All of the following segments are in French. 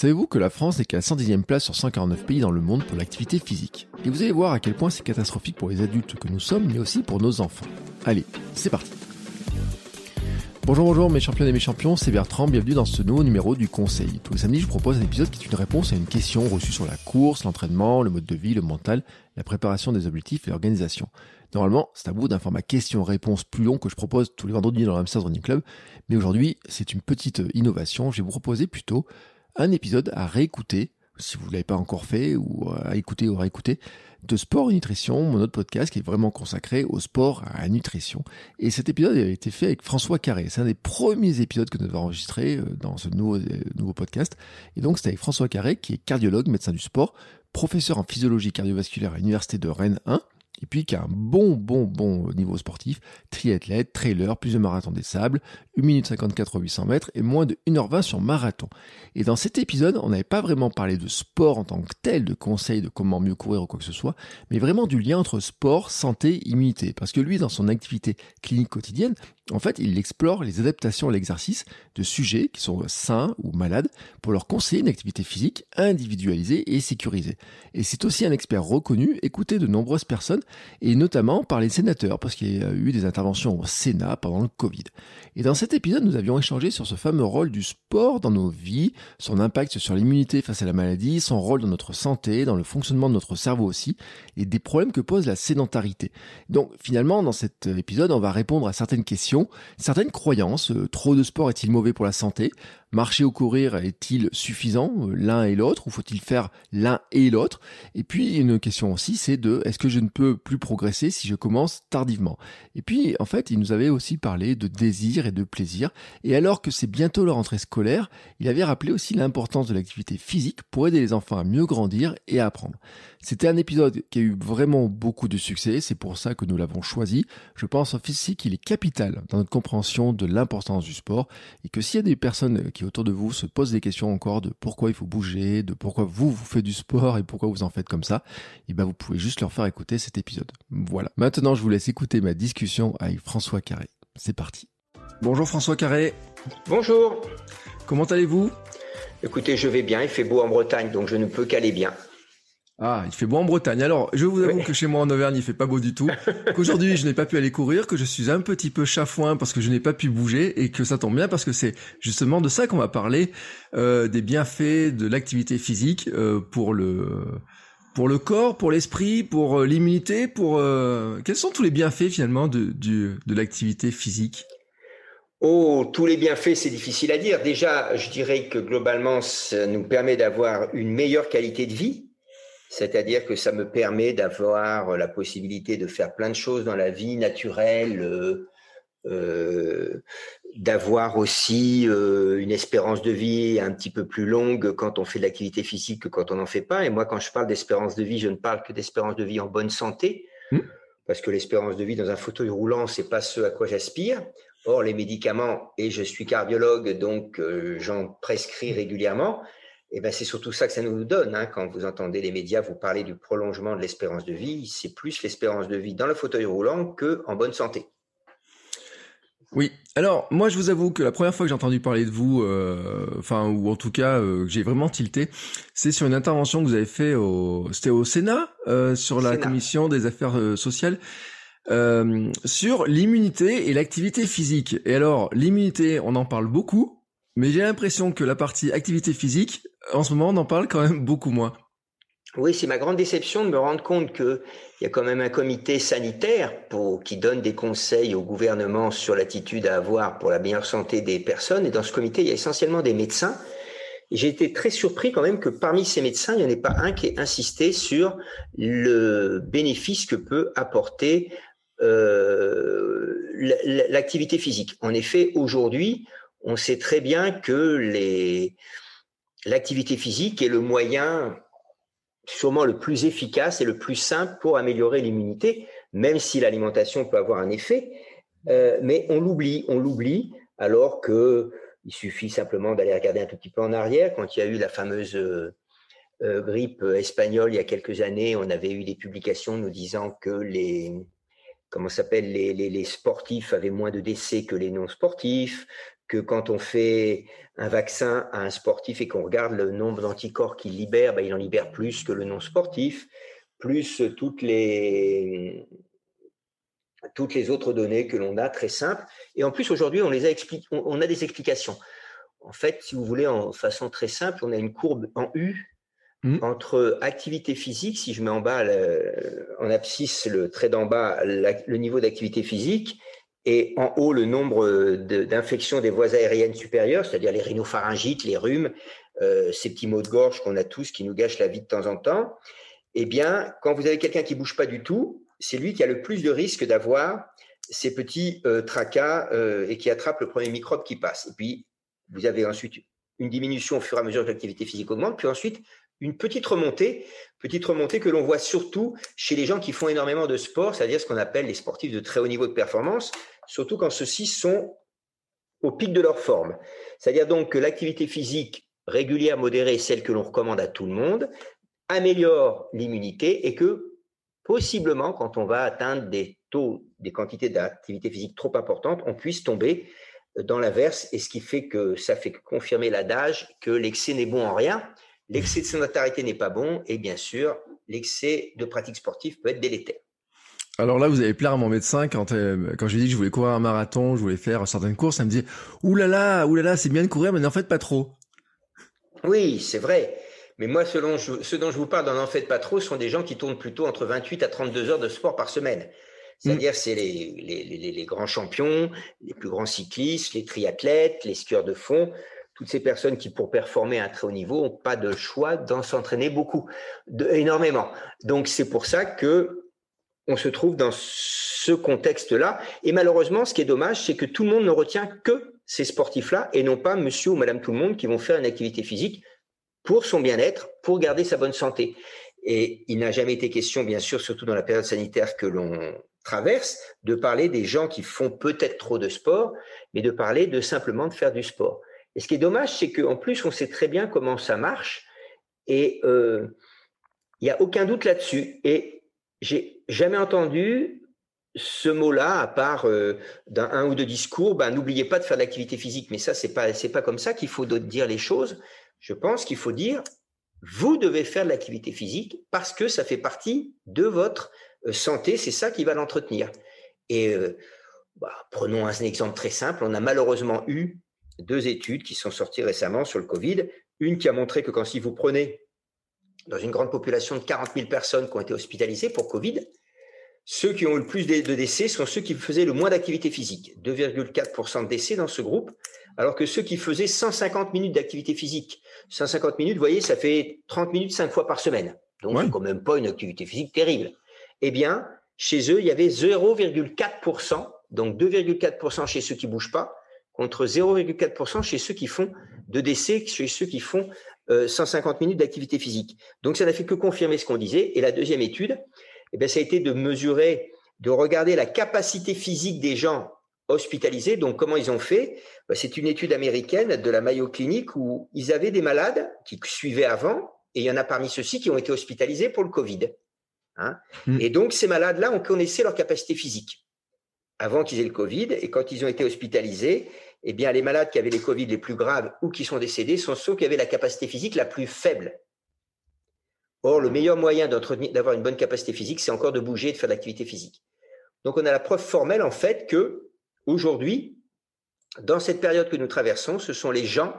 Savez-vous que la France n'est qu'à la 110e place sur 149 pays dans le monde pour l'activité physique? Et vous allez voir à quel point c'est catastrophique pour les adultes que nous sommes, mais aussi pour nos enfants. Allez, c'est parti Bonjour, bonjour mes champions et mes champions, c'est Bertrand, bienvenue dans ce nouveau numéro du Conseil. Tous les samedis, je propose un épisode qui est une réponse à une question reçue sur la course, l'entraînement, le mode de vie, le mental, la préparation des objectifs et l'organisation. Normalement, c'est à bout d'un format question-réponse plus long que je propose tous les vendredis dans l'Amsterdam Running Club, mais aujourd'hui, c'est une petite innovation. Je vais vous proposer plutôt un épisode à réécouter, si vous ne l'avez pas encore fait, ou à écouter ou à réécouter, de Sport et Nutrition, mon autre podcast qui est vraiment consacré au sport, à la nutrition. Et cet épisode a été fait avec François Carré. C'est un des premiers épisodes que nous avons enregistré euh, dans ce nouveau, euh, nouveau podcast. Et donc, c'est avec François Carré, qui est cardiologue, médecin du sport, professeur en physiologie cardiovasculaire à l'Université de Rennes 1, et puis qui a un bon, bon, bon niveau sportif, triathlète, trailer, plusieurs marathons des sables, 1 minute 54 au 800 mètres et moins de 1h20 sur marathon. Et dans cet épisode, on n'avait pas vraiment parlé de sport en tant que tel, de conseils de comment mieux courir ou quoi que ce soit, mais vraiment du lien entre sport, santé, immunité. Parce que lui, dans son activité clinique quotidienne, en fait, il explore les adaptations à l'exercice de sujets qui sont sains ou malades pour leur conseiller une activité physique individualisée et sécurisée. Et c'est aussi un expert reconnu, écouté de nombreuses personnes, et notamment par les sénateurs, parce qu'il y a eu des interventions au Sénat pendant le Covid. Et dans cet épisode, nous avions échangé sur ce fameux rôle du sport dans nos vies, son impact sur l'immunité face à la maladie, son rôle dans notre santé, dans le fonctionnement de notre cerveau aussi, et des problèmes que pose la sédentarité. Donc finalement, dans cet épisode, on va répondre à certaines questions, certaines croyances. Euh, trop de sport est-il mauvais pour la santé Marcher ou courir est-il suffisant, euh, l'un et l'autre, ou faut-il faire l'un et l'autre? Et puis une question aussi, c'est de est-ce que je ne peux plus progresser si je commence tardivement? Et puis en fait, il nous avait aussi parlé de désir et de plaisir. Et alors que c'est bientôt la rentrée scolaire, il avait rappelé aussi l'importance de l'activité physique pour aider les enfants à mieux grandir et à apprendre. C'était un épisode qui a eu vraiment beaucoup de succès, c'est pour ça que nous l'avons choisi. Je pense aussi qu'il est capital dans notre compréhension de l'importance du sport et que s'il y a des personnes qui autour de vous se posent des questions encore de pourquoi il faut bouger, de pourquoi vous vous faites du sport et pourquoi vous en faites comme ça, et eh ben vous pouvez juste leur faire écouter cet épisode. Voilà. Maintenant, je vous laisse écouter ma discussion avec François Carré. C'est parti. Bonjour François Carré. Bonjour. Comment allez-vous? Écoutez, je vais bien, il fait beau en Bretagne, donc je ne peux qu'aller bien. Ah, il fait beau en Bretagne. Alors, je vous avoue que chez moi en Auvergne, il fait pas beau du tout. Qu'aujourd'hui, je n'ai pas pu aller courir, que je suis un petit peu chafouin parce que je n'ai pas pu bouger et que ça tombe bien parce que c'est justement de ça qu'on va parler, euh, des bienfaits de l'activité physique euh, pour le pour le corps, pour l'esprit, pour euh, l'immunité, pour euh, quels sont tous les bienfaits finalement de de, de l'activité physique? Oh, tous les bienfaits, c'est difficile à dire. Déjà, je dirais que globalement, ça nous permet d'avoir une meilleure qualité de vie c'est-à-dire que ça me permet d'avoir la possibilité de faire plein de choses dans la vie naturelle, euh, euh, d'avoir aussi euh, une espérance de vie un petit peu plus longue quand on fait de l'activité physique que quand on n'en fait pas. Et moi, quand je parle d'espérance de vie, je ne parle que d'espérance de vie en bonne santé, mmh. parce que l'espérance de vie dans un fauteuil roulant, c'est pas ce à quoi j'aspire. Or, les médicaments, et je suis cardiologue, donc j'en prescris régulièrement, et ben c'est surtout ça que ça nous donne. Hein. Quand vous entendez les médias vous parler du prolongement de l'espérance de vie, c'est plus l'espérance de vie dans le fauteuil roulant que en bonne santé. Oui. Alors moi, je vous avoue que la première fois que j'ai entendu parler de vous, euh, enfin ou en tout cas euh, j'ai vraiment tilté, c'est sur une intervention que vous avez fait au, c'était au Sénat euh, sur la commission des affaires sociales. sur l'immunité et l'activité physique. Et alors, l'immunité, on en parle beaucoup, mais j'ai l'impression que la partie activité physique, en ce moment, on en parle quand même beaucoup moins. Oui, c'est ma grande déception de me rendre compte qu'il y a quand même un comité sanitaire qui donne des conseils au gouvernement sur l'attitude à avoir pour la meilleure santé des personnes. Et dans ce comité, il y a essentiellement des médecins. J'ai été très surpris quand même que parmi ces médecins, il n'y en ait pas un qui ait insisté sur le bénéfice que peut apporter euh, l'activité physique. En effet, aujourd'hui, on sait très bien que les, l'activité physique est le moyen sûrement le plus efficace et le plus simple pour améliorer l'immunité, même si l'alimentation peut avoir un effet. Euh, mais on l'oublie, on l'oublie, alors que il suffit simplement d'aller regarder un tout petit peu en arrière. Quand il y a eu la fameuse euh, euh, grippe espagnole il y a quelques années, on avait eu des publications nous disant que les les, sportifs avaient moins de décès que les non sportifs, que quand on fait un vaccin à un sportif et qu'on regarde le nombre d'anticorps qu'il libère, ben, il en libère plus que le non sportif, plus toutes les toutes les autres données que l'on a très simples. Et en plus aujourd'hui, on les a expliqué, on a des explications. En fait, si vous voulez, en façon très simple, on a une courbe en U mmh. entre activité physique, si je mets en bas en abscisse le trait d'en bas, le niveau d'activité physique, et en haut le nombre d'infections des voies aériennes supérieures, c'est-à-dire les rhinopharyngites, les rhumes, euh, ces petits maux de gorge qu'on a tous qui nous gâchent la vie de temps en temps, eh bien, quand vous avez quelqu'un qui bouge pas du tout, c'est lui qui a le plus de risque d'avoir ces petits euh, tracas euh, et qui attrape le premier microbe qui passe. Et puis, vous avez ensuite une diminution au fur et à mesure que l'activité physique augmente, puis ensuite une petite remontée, petite remontée que l'on voit surtout chez les gens qui font énormément de sport, c'est-à-dire ce qu'on appelle les sportifs de très haut niveau de performance, surtout quand ceux-ci sont au pic de leur forme. C'est-à-dire donc que l'activité physique régulière, modérée, celle que l'on recommande à tout le monde, améliore l'immunité et que possiblement, quand on va atteindre des taux, des quantités d'activité physique trop importantes, on puisse tomber dans l'inverse, et ce qui fait que ça fait confirmer l'adage que l'excès n'est bon en rien, L'excès de sédentarité n'est pas bon et bien sûr, l'excès de pratique sportive peut être délétère. Alors là, vous avez plaire à mon médecin quand euh, quand je lui ai dit que je voulais courir un marathon, je voulais faire certaines courses, elle me dit "Ouh là là, ouh là là, c'est bien de courir, mais n'en faites pas trop." Oui, c'est vrai. Mais moi, selon ce dont je vous parle, n'en faites pas trop, sont des gens qui tournent plutôt entre 28 à 32 heures de sport par semaine. C'est-à-dire, mm. c'est les, les, les, les, grands champions, les plus grands cyclistes, les triathlètes, les skieurs de fond toutes ces personnes qui, pour performer à un très haut niveau, n'ont pas de choix d'en s'entraîner beaucoup, énormément. Donc, c'est pour ça que on se trouve dans ce contexte-là. Et malheureusement, ce qui est dommage, c'est que tout le monde ne retient que ces sportifs-là et non pas monsieur ou madame tout le monde qui vont faire une activité physique pour son bien-être, pour garder sa bonne santé. Et il n'a jamais été question, bien sûr, surtout dans la période sanitaire que l'on traverse, de parler des gens qui font peut-être trop de sport, mais de parler de simplement de faire du sport. Et ce qui est dommage, c'est qu'en plus, on sait très bien comment ça marche et euh, il n'y a aucun doute là-dessus. Et j'ai jamais entendu ce mot-là, à part euh, d'un un ou deux discours, ben, n'oubliez pas de faire de l'activité physique. Mais ça, c'est pas, c'est pas comme ça qu'il faut dire les choses. Je pense qu'il faut dire, vous devez faire de l'activité physique parce que ça fait partie de votre euh, santé. C'est ça qui va l'entretenir. Et bah, prenons un exemple très simple. On a malheureusement eu deux études qui sont sorties récemment sur le Covid. Une qui a montré que quand si vous prenez dans une grande population de 40 000 personnes qui ont été hospitalisées pour Covid, ceux qui ont eu le plus de décès sont ceux qui faisaient le moins d'activité physique, 2,4% de décès dans ce groupe, alors que ceux qui faisaient 150 minutes d'activité physique, 150 minutes, vous voyez, ça fait 30 minutes cinq fois par semaine. Donc, c'est quand même pas une activité physique terrible. Eh bien, chez eux, il y avait 0,4%, donc 2,4% chez ceux qui bougent pas, contre 0,4% chez ceux qui font de décès, chez ceux qui font 150 euh, minutes d'activité physique. Donc ça n'a fait que confirmer ce qu'on disait. Et la deuxième étude, eh bien, ça a été de mesurer, de regarder la capacité physique des gens hospitalisés. Donc comment ils ont fait? Ben, C'est une étude américaine de la Mayo Clinic où ils avaient des malades qui suivaient avant, et il y en a parmi ceux-ci qui ont été hospitalisés pour le Covid. Hein. Mmh. Et donc ces malades-là, on connaissait leur capacité physique avant qu'ils aient le Covid, et quand ils ont été hospitalisés, eh les malades qui avaient les Covid les plus graves ou qui sont décédés sont ceux qui avaient la capacité physique la plus faible. Or, le meilleur moyen d'avoir une bonne capacité physique, c'est encore de bouger et de faire de l'activité physique. Donc, on a la preuve formelle, en fait, que aujourd'hui, dans cette période que nous traversons, ce sont les gens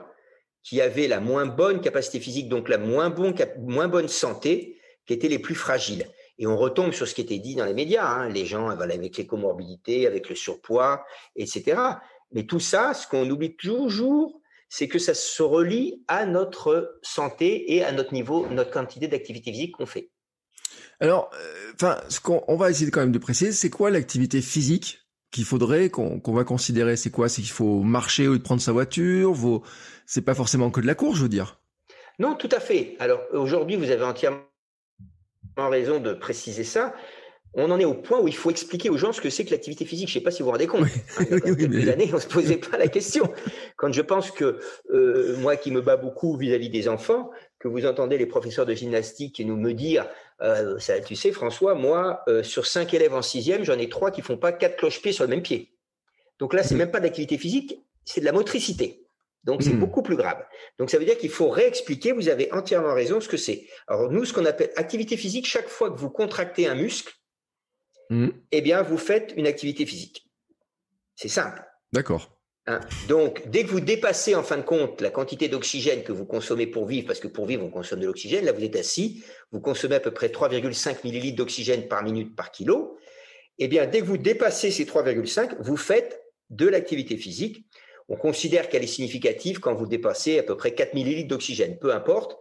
qui avaient la moins bonne capacité physique, donc la moins bonne santé, qui étaient les plus fragiles. Et on retombe sur ce qui était dit dans les médias, hein, les gens avec les comorbidités, avec le surpoids, etc. Mais tout ça, ce qu'on oublie toujours, c'est que ça se relie à notre santé et à notre niveau, notre quantité d'activité physique qu'on fait. Alors, euh, ce qu'on on va essayer quand même de préciser, c'est quoi l'activité physique qu'il faudrait qu'on va considérer? C'est quoi? C'est qu'il faut marcher ou prendre sa voiture? Vos... C'est pas forcément que de la course, je veux dire. Non, tout à fait. Alors aujourd'hui, vous avez entièrement raison de préciser ça on en est au point où il faut expliquer aux gens ce que c'est que l'activité physique. Je ne sais pas si vous vous rendez compte. Hein, a quelques années, on ne se posait pas la question. Quand je pense que euh, moi qui me bats beaucoup vis-à-vis des enfants, que vous entendez les professeurs de gymnastique nous me dire, euh, ça, tu sais François, moi, euh, sur cinq élèves en sixième, j'en ai trois qui font pas quatre cloche-pieds sur le même pied. Donc là, c'est mmh. même pas d'activité physique, c'est de la motricité. Donc c'est mmh. beaucoup plus grave. Donc ça veut dire qu'il faut réexpliquer, vous avez entièrement raison, ce que c'est. Alors nous, ce qu'on appelle activité physique, chaque fois que vous contractez un muscle, Mmh. eh bien, vous faites une activité physique. C'est simple. D'accord. Hein? Donc, dès que vous dépassez en fin de compte la quantité d'oxygène que vous consommez pour vivre, parce que pour vivre, on consomme de l'oxygène, là vous êtes assis, vous consommez à peu près 3,5 millilitres d'oxygène par minute par kilo, eh bien, dès que vous dépassez ces 3,5, vous faites de l'activité physique. On considère qu'elle est significative quand vous dépassez à peu près 4 millilitres d'oxygène, peu importe.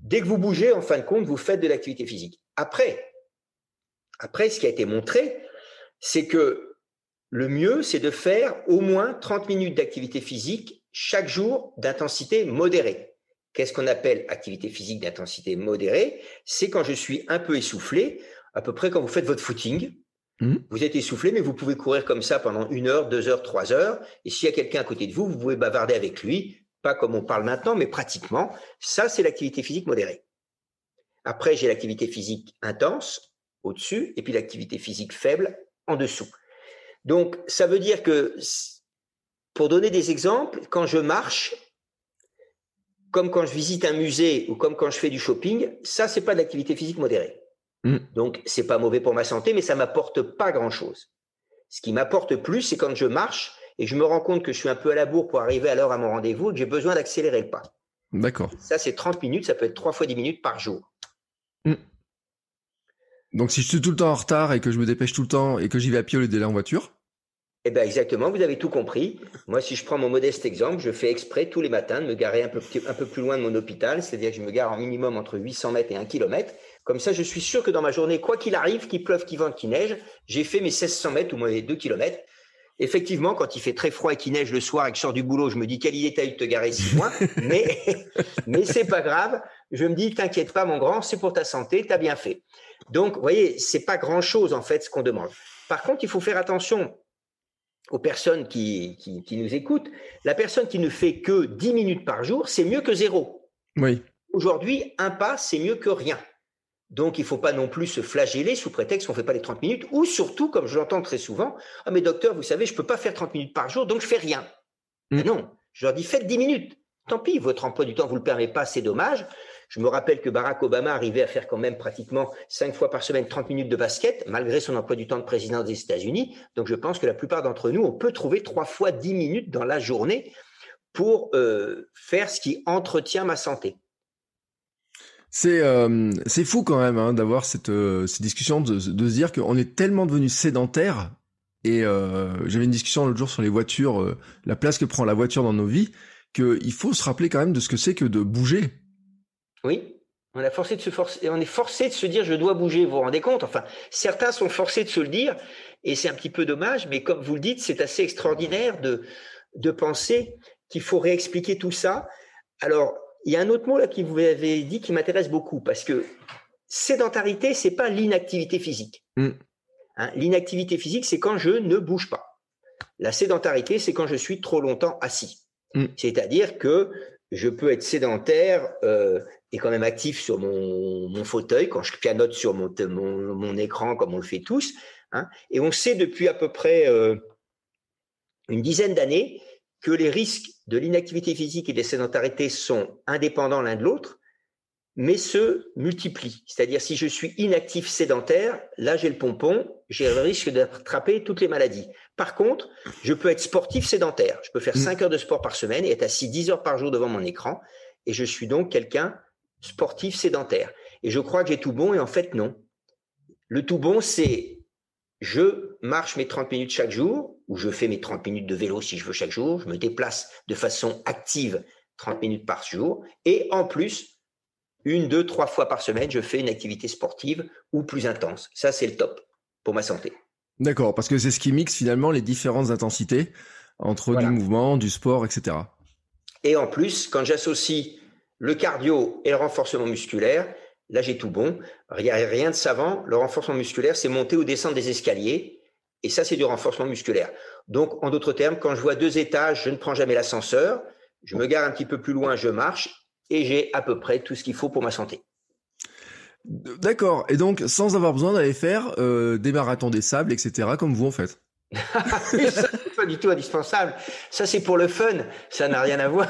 Dès que vous bougez, en fin de compte, vous faites de l'activité physique. Après, après, ce qui a été montré, c'est que le mieux, c'est de faire au moins 30 minutes d'activité physique chaque jour d'intensité modérée. Qu'est-ce qu'on appelle activité physique d'intensité modérée? C'est quand je suis un peu essoufflé, à peu près quand vous faites votre footing. Mmh. Vous êtes essoufflé, mais vous pouvez courir comme ça pendant une heure, deux heures, trois heures. Et s'il y a quelqu'un à côté de vous, vous pouvez bavarder avec lui, pas comme on parle maintenant, mais pratiquement. Ça, c'est l'activité physique modérée. Après, j'ai l'activité physique intense, au-dessus et puis l'activité physique faible en dessous. Donc, ça veut dire que, pour donner des exemples, quand je marche, comme quand je visite un musée ou comme quand je fais du shopping, ça, c'est pas de l'activité physique modérée. Donc, mm. Donc, c'est pas mauvais pour ma santé, mais ça m'apporte pas grand-chose. Ce qui m'apporte plus, c'est quand je marche et je me rends compte que je suis un peu à la bourre pour arriver à l'heure à mon rendez-vous et que j'ai besoin d'accélérer le pas. D'accord. Ça, c'est 30 minutes, ça peut être 3 fois 10 minutes par jour. Mm. Donc si je suis tout le temps en retard et que je me dépêche tout le temps et que j'y vais à pied au lieu d'aller en voiture Eh bien exactement, vous avez tout compris. Moi, si je prends mon modeste exemple, je fais exprès tous les matins de me garer un peu, plus loin de mon hôpital, c'est-à-dire que je me gare en minimum entre 800 mètres et 1 km. Comme ça, je suis sûr que dans ma journée, quoi qu'il arrive, qu'il pleuve, qu'il vente, qu'il neige, j'ai fait mes 1600 mètres ou mes 2 km. Effectivement, quand il fait très froid et qu'il neige le soir et que je sors du boulot, je me dis quelle idée t'as eu de te garer si loin, mais mais c'est pas grave. Je me dis t'inquiète pas mon grand, c'est pour ta santé, t'as bien fait. Donc, vous voyez, c'est pas grand-chose en fait ce qu'on demande. Par contre, il faut faire attention aux personnes qui, qui, nous écoutent. La personne qui ne fait que 10 minutes par jour, c'est mieux que zéro. Oui. Aujourd'hui, un pas, c'est mieux que rien. Donc, il ne faut pas non plus se flageller sous prétexte qu'on ne fait pas les 30 minutes, ou surtout, comme je l'entends très souvent, ah mais docteur, vous savez, je ne peux pas faire 30 minutes par jour, donc je fais rien. Mm. non, je leur dis faites 10 minutes. Tant pis, votre emploi du temps ne vous le permet pas, c'est dommage. Je me rappelle que Barack Obama arrivait à faire quand même pratiquement cinq fois par semaine 30 minutes de basket, malgré son emploi du temps de président des États-Unis. Donc je pense que la plupart d'entre nous, on peut trouver trois fois 10 minutes dans la journée pour euh, faire ce qui entretient ma santé. C'est euh, fou quand même hein, d'avoir cette, euh, discussion, de, de se dire qu'on est tellement devenu sédentaire. Et j'avais une discussion l'autre jour sur les voitures, la place que prend la voiture dans nos vies, qu'il faut se rappeler quand même de ce que c'est que de bouger. Oui, on, forcé de se forcer, on est forcé de se dire je dois bouger, vous vous rendez compte? Enfin, certains sont forcés de se le dire, et c'est un petit peu dommage, mais comme vous le dites, c'est assez extraordinaire de, de penser qu'il faut réexpliquer tout ça. Alors, il y a un autre mot là qui vous avez dit qui m'intéresse beaucoup, parce que sédentarité, c'est pas l'inactivité physique. Mm. Hein, l'inactivité physique, c'est quand je ne bouge pas. La sédentarité, c'est quand je suis trop longtemps assis. Mm. C'est-à-dire que je peux être sédentaire euh, et quand même actif sur mon, fauteuil, quand je pianote sur mon, mon, écran, comme on le fait tous. Hein. Et on sait depuis à peu près euh, une dizaine d'années que les risques de l'inactivité physique et de la sédentarité sont indépendants l'un de l'autre, mais se multiplient. C'est-à-dire si je suis inactif sédentaire, là j'ai le pompon, j'ai le risque d'attraper toutes les maladies. Par contre, je peux être sportif sédentaire. Je peux faire 5 mmh. heures de sport par semaine et être assis 10 heures par jour devant mon écran. Et je suis donc quelqu'un sportif sédentaire. et je crois que j'ai tout bon, et en fait, non. Le tout bon, c'est je marche mes 30 minutes chaque jour, ou je fais mes 30 minutes de vélo si je veux chaque jour, je me déplace de façon active 30 minutes par jour, et en plus, une, deux, trois fois par semaine, je fais une activité sportive ou plus intense. Ça, c'est le top pour ma santé. D'accord, parce que c'est ce qui mixe finalement les différentes intensités entre du mouvement, du sport, etc. Et en plus, quand j'associe le cardio et le renforcement musculaire, là j'ai tout bon. Rien, rien de savant. Le renforcement musculaire, c'est monter ou descendre des escaliers. Et ça, c'est du renforcement musculaire. Donc, en d'autres termes, quand je vois deux étages, je ne prends jamais l'ascenseur. Je me gare un petit peu plus loin, je marche et j'ai à peu près tout ce qu'il faut pour ma santé. D'accord. Et donc, sans avoir besoin d'aller faire euh, des marathons des sables, etc., comme vous en faites. pas du tout indispensable. Ça, c'est pour le fun. Ça n'a rien à voir.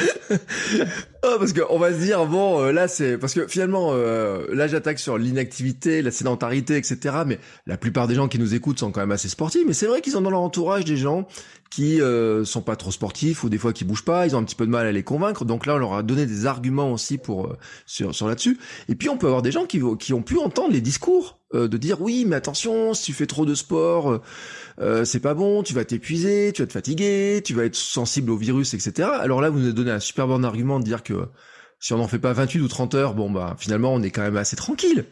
oh, parce qu'on va se dire bon euh, là c'est parce que finalement euh, là j'attaque sur l'inactivité, la sédentarité, etc. Mais la plupart des gens qui nous écoutent sont quand même assez sportifs. Mais c'est vrai qu'ils ont dans leur entourage des gens qui euh, sont pas trop sportifs ou des fois qui bougent pas. Ils ont un petit peu de mal à les convaincre. Donc là on leur a donné des arguments aussi pour euh, sur là-dessus. Et puis on peut avoir des gens qui ont pu entendre les discours de dire oui mais attention si tu fais trop de sport euh, c'est pas bon, tu vas t'épuiser, tu vas te fatiguer, tu vas être sensible au virus, etc. Alors là, vous nous donné un super bon argument de dire que si on n'en fait pas 28 ou 30 heures, bon bah finalement on est quand même assez tranquille.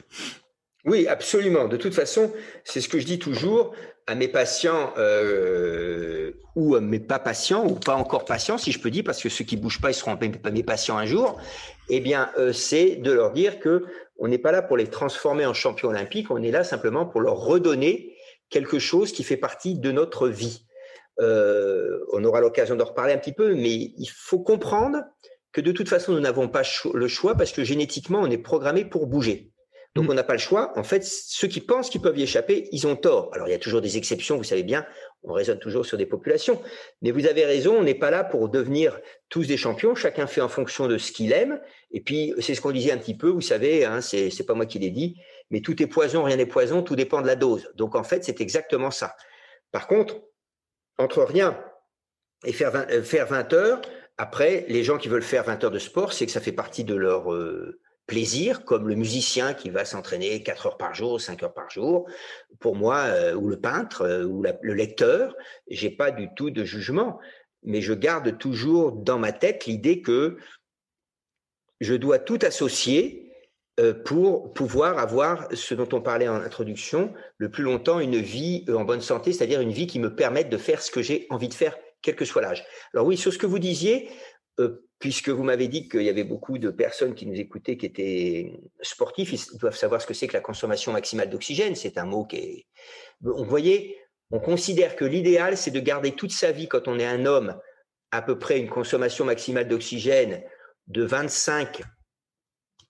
Oui, absolument. De toute façon, c'est ce que je dis toujours à mes patients euh, ou à mes pas patients ou pas encore patients, si je peux dire, parce que ceux qui bougent pas, ils seront pas mes patients un jour. Eh bien, euh, c'est de leur dire que on n'est pas là pour les transformer en champions olympiques, on est là simplement pour leur redonner quelque chose qui fait partie de notre vie. Euh, on aura l'occasion d'en reparler un petit peu, mais il faut comprendre que de toute façon, nous n'avons pas le choix parce que génétiquement, on est programmé pour bouger. Donc, mm. on n'a pas le choix. En fait, ceux qui pensent qu'ils peuvent y échapper, ils ont tort. Alors, il y a toujours des exceptions, vous savez bien, on raisonne toujours sur des populations. Mais vous avez raison, on n'est pas là pour devenir tous des champions. Chacun fait en fonction de ce qu'il aime. Et puis, c'est ce qu'on disait un petit peu, vous savez, hein, c'est pas moi qui l'ai dit, mais tout est poison, rien n'est poison, tout dépend de la dose. Donc en fait, c'est exactement ça. Par contre, entre rien et faire 20, euh, faire 20 heures, après, les gens qui veulent faire 20 heures de sport, c'est que ça fait partie de leur euh, plaisir, comme le musicien qui va s'entraîner 4 heures par jour, 5 heures par jour. Pour moi, euh, ou le peintre, ou le lecteur, j'ai pas du tout de jugement, mais je garde toujours dans ma tête l'idée que je dois tout associer euh, pour pouvoir avoir ce dont on parlait en introduction, le plus longtemps une vie euh, en bonne santé, c'est-à-dire une vie qui me permette de faire ce que j'ai envie de faire, quel que soit l'âge. Alors oui, sur ce que vous disiez, euh, puisque vous m'avez dit qu'il y avait beaucoup de personnes qui nous écoutaient qui étaient sportifs, ils doivent savoir ce que c'est que la consommation maximale d'oxygène. C'est un mot qui est... Vous voyez, on considère que l'idéal, c'est de garder toute sa vie, quand on est un homme, à peu près une consommation maximale d'oxygène de 25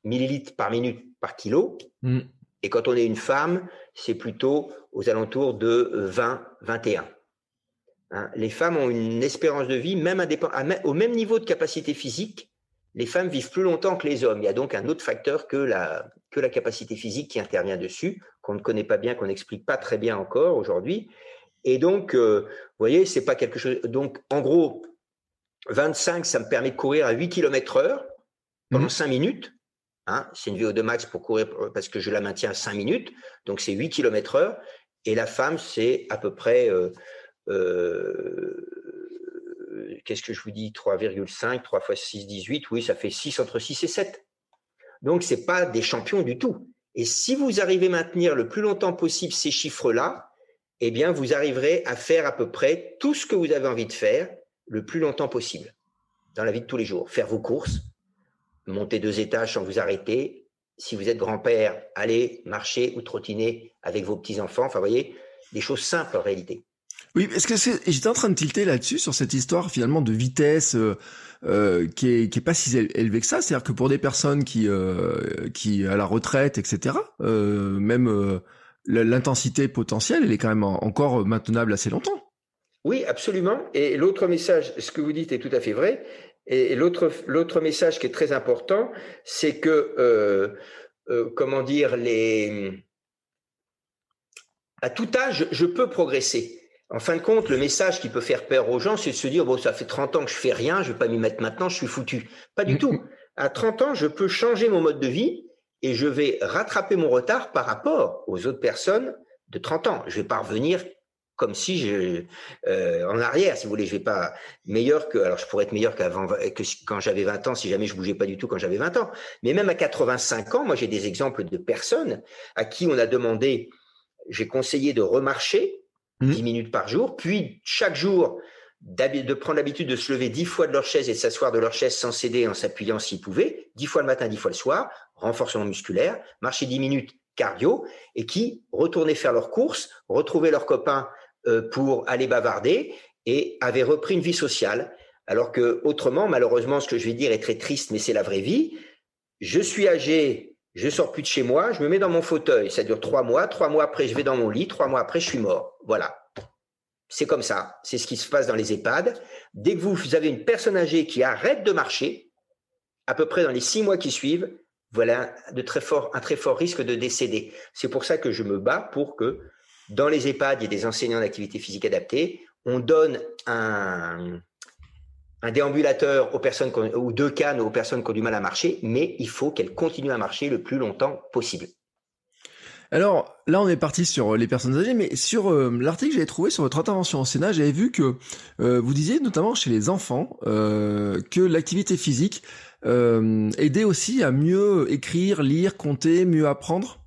millilitres par minute par kilo. Mm. Et quand on est une femme, c'est plutôt aux alentours de 20, 21. Hein, les femmes ont une espérance de vie, même au même niveau de capacité physique, les femmes vivent plus longtemps que les hommes. Il y a donc un autre facteur que la, que la capacité physique qui intervient dessus, qu'on ne connaît pas bien, qu'on n'explique pas très bien encore aujourd'hui. Et donc, euh, vous voyez, c'est pas quelque chose. Donc, en gros, 25, ça me permet de courir à 8 km heure pendant 5 mm. minutes. Hein, c'est une VO2 max pour courir parce que je la maintiens à 5 minutes, donc c'est 8 km heure. Et la femme, c'est à peu près, euh, euh, qu'est-ce que je vous dis, 3,5, 3 fois 6, 18, oui, ça fait 6 entre 6 et 7. Donc, ce n'est pas des champions du tout. Et si vous arrivez à maintenir le plus longtemps possible ces chiffres-là, eh bien, vous arriverez à faire à peu près tout ce que vous avez envie de faire le plus longtemps possible dans la vie de tous les jours. Faire vos courses, monter deux étages sans vous arrêter. Si vous êtes grand-père, allez marcher ou trottiner avec vos petits-enfants. Enfin, vous voyez, des choses simples en réalité. Oui, est-ce que j'étais en train de tilter là-dessus sur cette histoire finalement de vitesse euh, euh, qui est pas si élevée que ça. C'est-à-dire que pour des personnes qui euh, qui à la retraite, etc. même l'intensité potentielle, elle est quand même encore maintenable assez longtemps. Oui, absolument. Et l'autre message, ce que vous dites est tout à fait vrai, et l'autre, l'autre message qui est très important, c'est que, comment dire, les... à tout âge, je peux progresser. En fin de compte, le message qui peut faire peur aux gens, c'est de se dire, bon, ça fait 30 ans que je fais rien, je vais pas m'y mettre maintenant, je suis foutu. Pas du tout. À 30 ans, je peux changer mon mode de vie et je vais rattraper mon retard par rapport aux autres personnes de 30 ans. Je vais pas revenir comme si je euh, en arrière, si vous voulez, je vais pas meilleur que alors je pourrais être meilleur qu'avant que quand j'avais 20 ans si jamais je bougeais pas du tout quand j'avais 20 ans. Mais même à 85 ans, moi j'ai des exemples de personnes à qui on a demandé j'ai conseillé de remarcher 10 mmh. minutes par jour, puis chaque jour de prendre l'habitude de se lever dix fois de leur chaise et de s'asseoir de leur chaise sans céder en s'appuyant s'ils pouvaient, dix fois le matin, dix fois le soir, renforcement musculaire, marcher dix minutes cardio, et qui retournaient faire leurs courses, retrouvaient leurs copains euh, pour aller bavarder et avaient repris une vie sociale. Alors que autrement, malheureusement, ce que je vais dire est très triste, mais c'est la vraie vie. Je suis âgé, je sors plus de chez moi, je me mets dans mon fauteuil, ça dure trois mois, trois mois après je vais dans mon lit, trois mois après je suis mort. Voilà. C'est comme ça, c'est ce qui se passe dans les EHPAD. Dès que vous avez une personne âgée qui arrête de marcher, à peu près dans les six mois qui suivent, voilà de très fort, un très fort risque de décéder. C'est pour ça que je me bats pour que dans les EHPAD, il y ait des enseignants d'activité physique adaptée. On donne un, un déambulateur aux personnes ou deux cannes aux personnes qui ont du mal à marcher, mais il faut qu'elles continuent à marcher le plus longtemps possible. Alors là, on est parti sur les personnes âgées, mais sur euh, l'article que j'avais trouvé sur votre intervention au Sénat, j'avais vu que euh, vous disiez notamment chez les enfants euh, que l'activité physique aidait aussi à mieux écrire, lire, compter, mieux apprendre?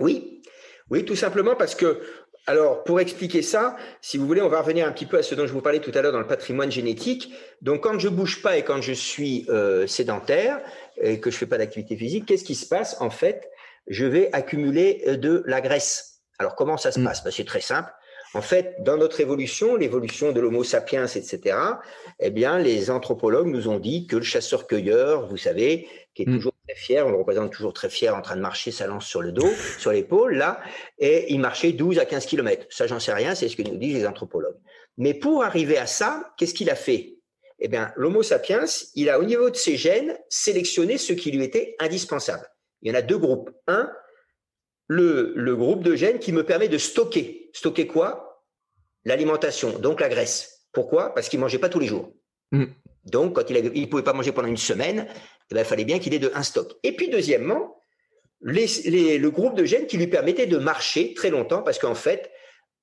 Oui, oui, tout simplement parce que alors, pour expliquer ça, si vous voulez, on va revenir un petit peu à ce dont je vous parlais tout à l'heure dans le patrimoine génétique. Donc, quand je bouge pas et quand je suis sédentaire et que je fais pas d'activité physique, qu'est-ce qui se passe? En fait, je vais accumuler euh, de la graisse. Alors comment ça se mm. passe? Ben, C'est très simple. En fait, dans notre évolution, l'évolution de l'Homo sapiens, etc., eh bien, les anthropologues nous ont dit que le chasseur-cueilleur, vous savez, qui est mm. toujours très fier, on le représente toujours très fier en train de marcher, sa lance sur le dos, sur l'épaule, là, et il marchait 12 à 15 kilomètres. Ça, j'en sais rien, c'est ce que nous disent les anthropologues. Mais pour arriver à ça, qu'est-ce qu'il a fait? Eh bien, l'Homo sapiens, il a, au niveau de ses gènes, sélectionné ce qui lui était indispensable. Il y en a deux groupes. Un, le, le groupe de gènes qui me permet de stocker. Stocker quoi? L'alimentation, donc la graisse. Pourquoi? Parce qu'il mangeait pas tous les jours. Mm. Donc, quand il ne pouvait pas manger pendant une semaine, eh ben, il fallait bien qu'il ait de un stock. Et puis, deuxièmement, le groupe de gènes qui lui permettait de marcher très longtemps, parce qu'en fait,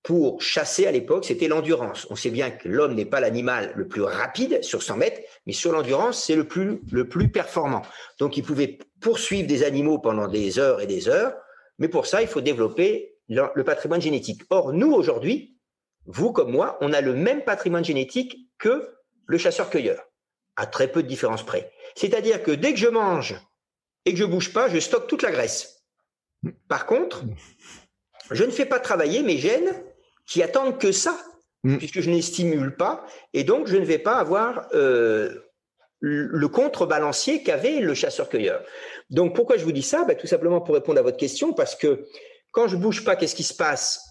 pour chasser à l'époque, c'était l'endurance. On sait bien que l'homme n'est pas l'animal le plus rapide sur 100 mètres, mais sur l'endurance, c'est le plus, le plus performant. Donc, il pouvait poursuivre des animaux pendant des heures et des heures, mais pour ça, il faut développer le, patrimoine génétique. Or, nous, aujourd'hui, vous comme moi, on a le même patrimoine génétique que le chasseur-cueilleur, à très peu de différence près. C'est-à-dire que dès que je mange et que je bouge pas, je stocke toute la graisse. Par contre, je ne fais pas travailler mes gènes qui attendent que ça, mm. puisque je ne les stimule pas, et donc je ne vais pas avoir euh, le contrebalancier qu'avait le chasseur-cueilleur. Donc pourquoi je vous dis ça? Ben, Tout simplement pour répondre à votre question, parce que quand je bouge pas, qu'est-ce qui se passe?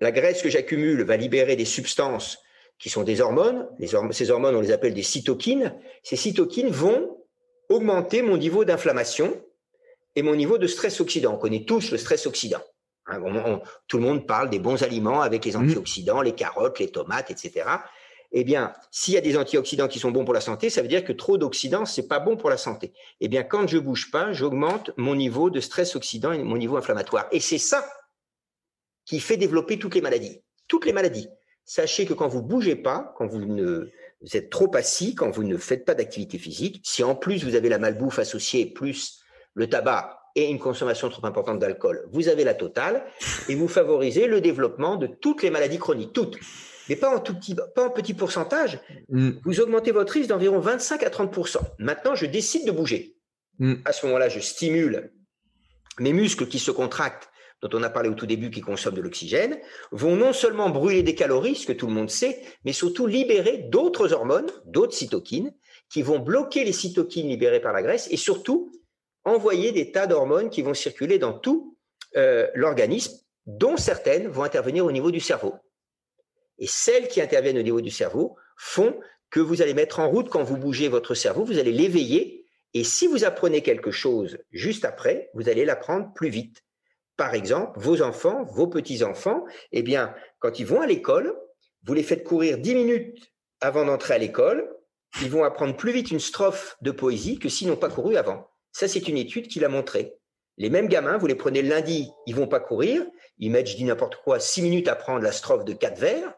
La graisse que j'accumule va libérer des substances qui sont des hormones. ces hormones, on les appelle des cytokines. Ces cytokines vont augmenter mon niveau d'inflammation et mon niveau de stress oxydant. On connaît tous le stress oxydant. Hein, tout le monde parle des bons aliments avec les mmh. antioxydants, les carottes, les tomates, etc. Eh bien, s'il y a des antioxydants qui sont bons pour la santé, ça veut dire que trop d'oxydants, c'est pas bon pour la santé. Eh bien, quand je bouge pas, j'augmente mon niveau de stress oxydant et mon niveau inflammatoire. Et c'est ça qui fait développer toutes les maladies. Toutes les maladies. Sachez que quand vous bougez pas, quand vous ne vous êtes trop assis, quand vous ne faites pas d'activité physique, si en plus vous avez la malbouffe associée plus le tabac et une consommation trop importante d'alcool, vous avez la totale et vous favorisez le développement de toutes les maladies chroniques, toutes. Mais pas en tout petit, pas en petit pourcentage. Mm. Vous augmentez votre risque d'environ 25 à 30% Maintenant, je décide de bouger. Mm. À ce moment-là, je stimule mes muscles qui se contractent, dont on a parlé au tout début, qui consomment de l'oxygène, vont non seulement brûler des calories, ce que tout le monde sait, mais surtout libérer d'autres hormones, d'autres cytokines, qui vont bloquer les cytokines libérées par la graisse et surtout envoyer des tas d'hormones qui vont circuler dans tout euh, l'organisme, dont certaines vont intervenir au niveau du cerveau. Et celles qui interviennent au niveau du cerveau font que vous allez mettre en route quand vous bougez votre cerveau, vous allez l'éveiller. Et si vous apprenez quelque chose juste après, vous allez l'apprendre plus vite. Par exemple, vos enfants, vos petits-enfants, eh bien, quand ils vont à l'école, vous les faites courir 10 minutes avant d'entrer à l'école, ils vont apprendre plus vite une strophe de poésie que s'ils n'ont pas couru avant. Ça, c'est une étude qui l'a montré. Les mêmes gamins, vous les prenez lundi, ils vont pas courir, ils mettent, je dis n'importe quoi, six minutes à prendre la strophe de quatre vers.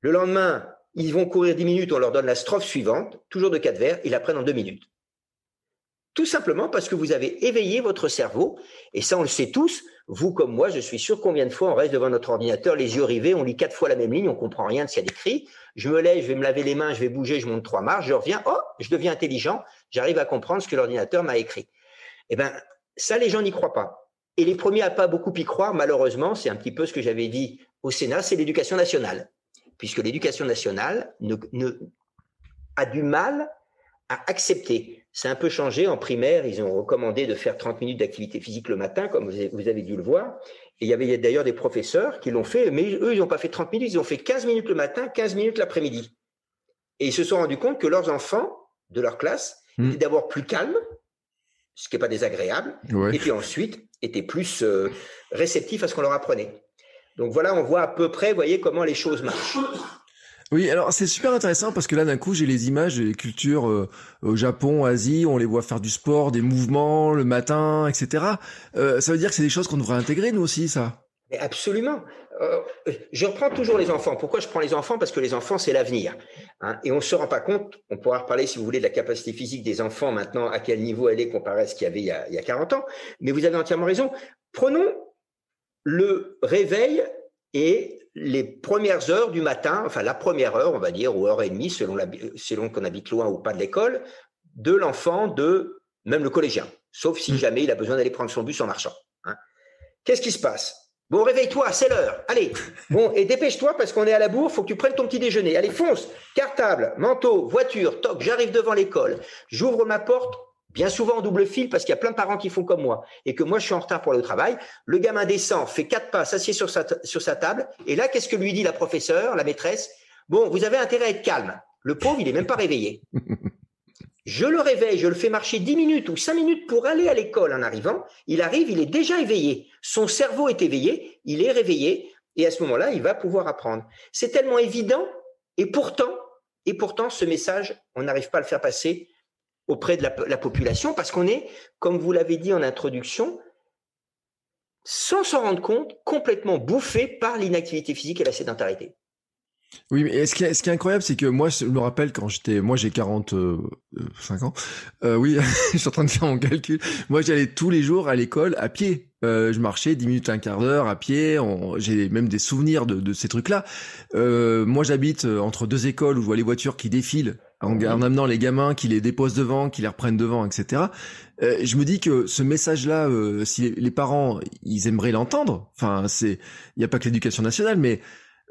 Le lendemain, ils vont courir dix minutes, on leur donne la strophe suivante, toujours de quatre vers, ils la prennent en deux minutes. Tout simplement parce que vous avez éveillé votre cerveau, et ça on le sait tous, vous comme moi, je suis sûr combien de fois on reste devant notre ordinateur, les yeux rivés, on lit quatre fois la même ligne, on comprend rien de ce qu'il y a d'écrit. Je me lève, je vais me laver les mains, je vais bouger, je monte trois marches, je reviens, oh, je deviens intelligent, j'arrive à comprendre ce que l'ordinateur m'a écrit. Eh ben, ça, les gens n'y croient pas. Et les premiers à pas beaucoup y croire, malheureusement, c'est un petit peu ce que j'avais dit au Sénat, c'est l'éducation nationale. Puisque l'éducation nationale a du mal à accepter c'est un peu changé. En primaire, ils ont recommandé de faire 30 minutes d'activité physique le matin, comme vous avez dû le voir. Et il y avait d'ailleurs des professeurs qui l'ont fait, mais eux, ils n'ont pas fait 30 minutes, ils ont fait 15 minutes le matin, 15 minutes l'après-midi. Et ils se sont rendus compte que leurs enfants de leur classe hmm. étaient d'abord plus calmes, ce qui n'est pas désagréable, et puis ensuite étaient plus euh, réceptifs à ce qu'on leur apprenait. Donc voilà, on voit à peu près, vous voyez, comment les choses marchent. Oui, alors c'est super intéressant parce que là d'un coup j'ai les images des cultures euh, au Japon, Asie, on les voit faire du sport, des mouvements le matin, etc. Euh, ça veut dire que c'est des choses qu'on devrait intégrer nous aussi, ça? absolument. Euh, je reprends toujours les enfants. Pourquoi je prends les enfants? Parce que les enfants c'est l'avenir. Hein. et on ne se rend pas compte. On pourra reparler si vous voulez de la capacité physique des enfants maintenant, à quel niveau elle est comparée à ce qu'il y avait il y, a, il y a 40 ans. Mais vous avez entièrement raison. Prenons le réveil et les premières heures du matin, enfin la première heure, on va dire, ou heure et demie, selon, selon qu'on habite loin ou pas de l'école, de l'enfant, de même le collégien, sauf si mmh. jamais il a besoin d'aller prendre son bus en marchant. Hein. Qu'est-ce qui se passe? Bon, réveille-toi, c'est l'heure. Allez. Bon, et dépêche-toi parce qu'on est à la bourre, faut que tu prennes ton petit déjeuner. Allez, fonce. Cartable, manteau, voiture, toc, j'arrive devant l'école. J'ouvre ma porte, bien souvent en double fil parce qu'il y a plein de parents qui font comme moi et que moi je suis en retard pour le travail. Le gamin descend, fait quatre pas, s'assied sur sa, sur sa table et là qu'est-ce que lui dit la professeure, la maîtresse? Bon, vous avez intérêt à être calme. Le pauvre, il est même pas réveillé. Je le réveille, je le fais marcher dix minutes ou cinq minutes pour aller à l'école en arrivant. Il arrive, il est déjà éveillé. Son cerveau est éveillé, il est réveillé et à ce moment-là, il va pouvoir apprendre. C'est tellement évident et pourtant, et pourtant, ce message, on n'arrive pas à le faire passer auprès de la, population parce qu'on est, comme vous l'avez dit en introduction, sans s'en rendre compte, complètement bouffé par l'inactivité physique et la sédentarité. Oui, mais ce qui est, incroyable, c'est que moi, je me rappelle quand j'étais, moi j'ai 45 euh, euh, ans, euh, oui, je suis en train de faire mon calcul. Moi, j'allais tous les jours à l'école à pied. je marchais 10 minutes, un quart d'heure à pied. J'ai même des souvenirs de ces trucs-là. moi, j'habite entre deux écoles où je vois les voitures qui défilent en, amenant les gamins qui les déposent devant, qui les reprennent devant, etc. Euh, je me dis que ce message-là, euh, si les, parents, ils aimeraient l'entendre. Enfin, c'est, il n'y a pas que l'éducation nationale, mais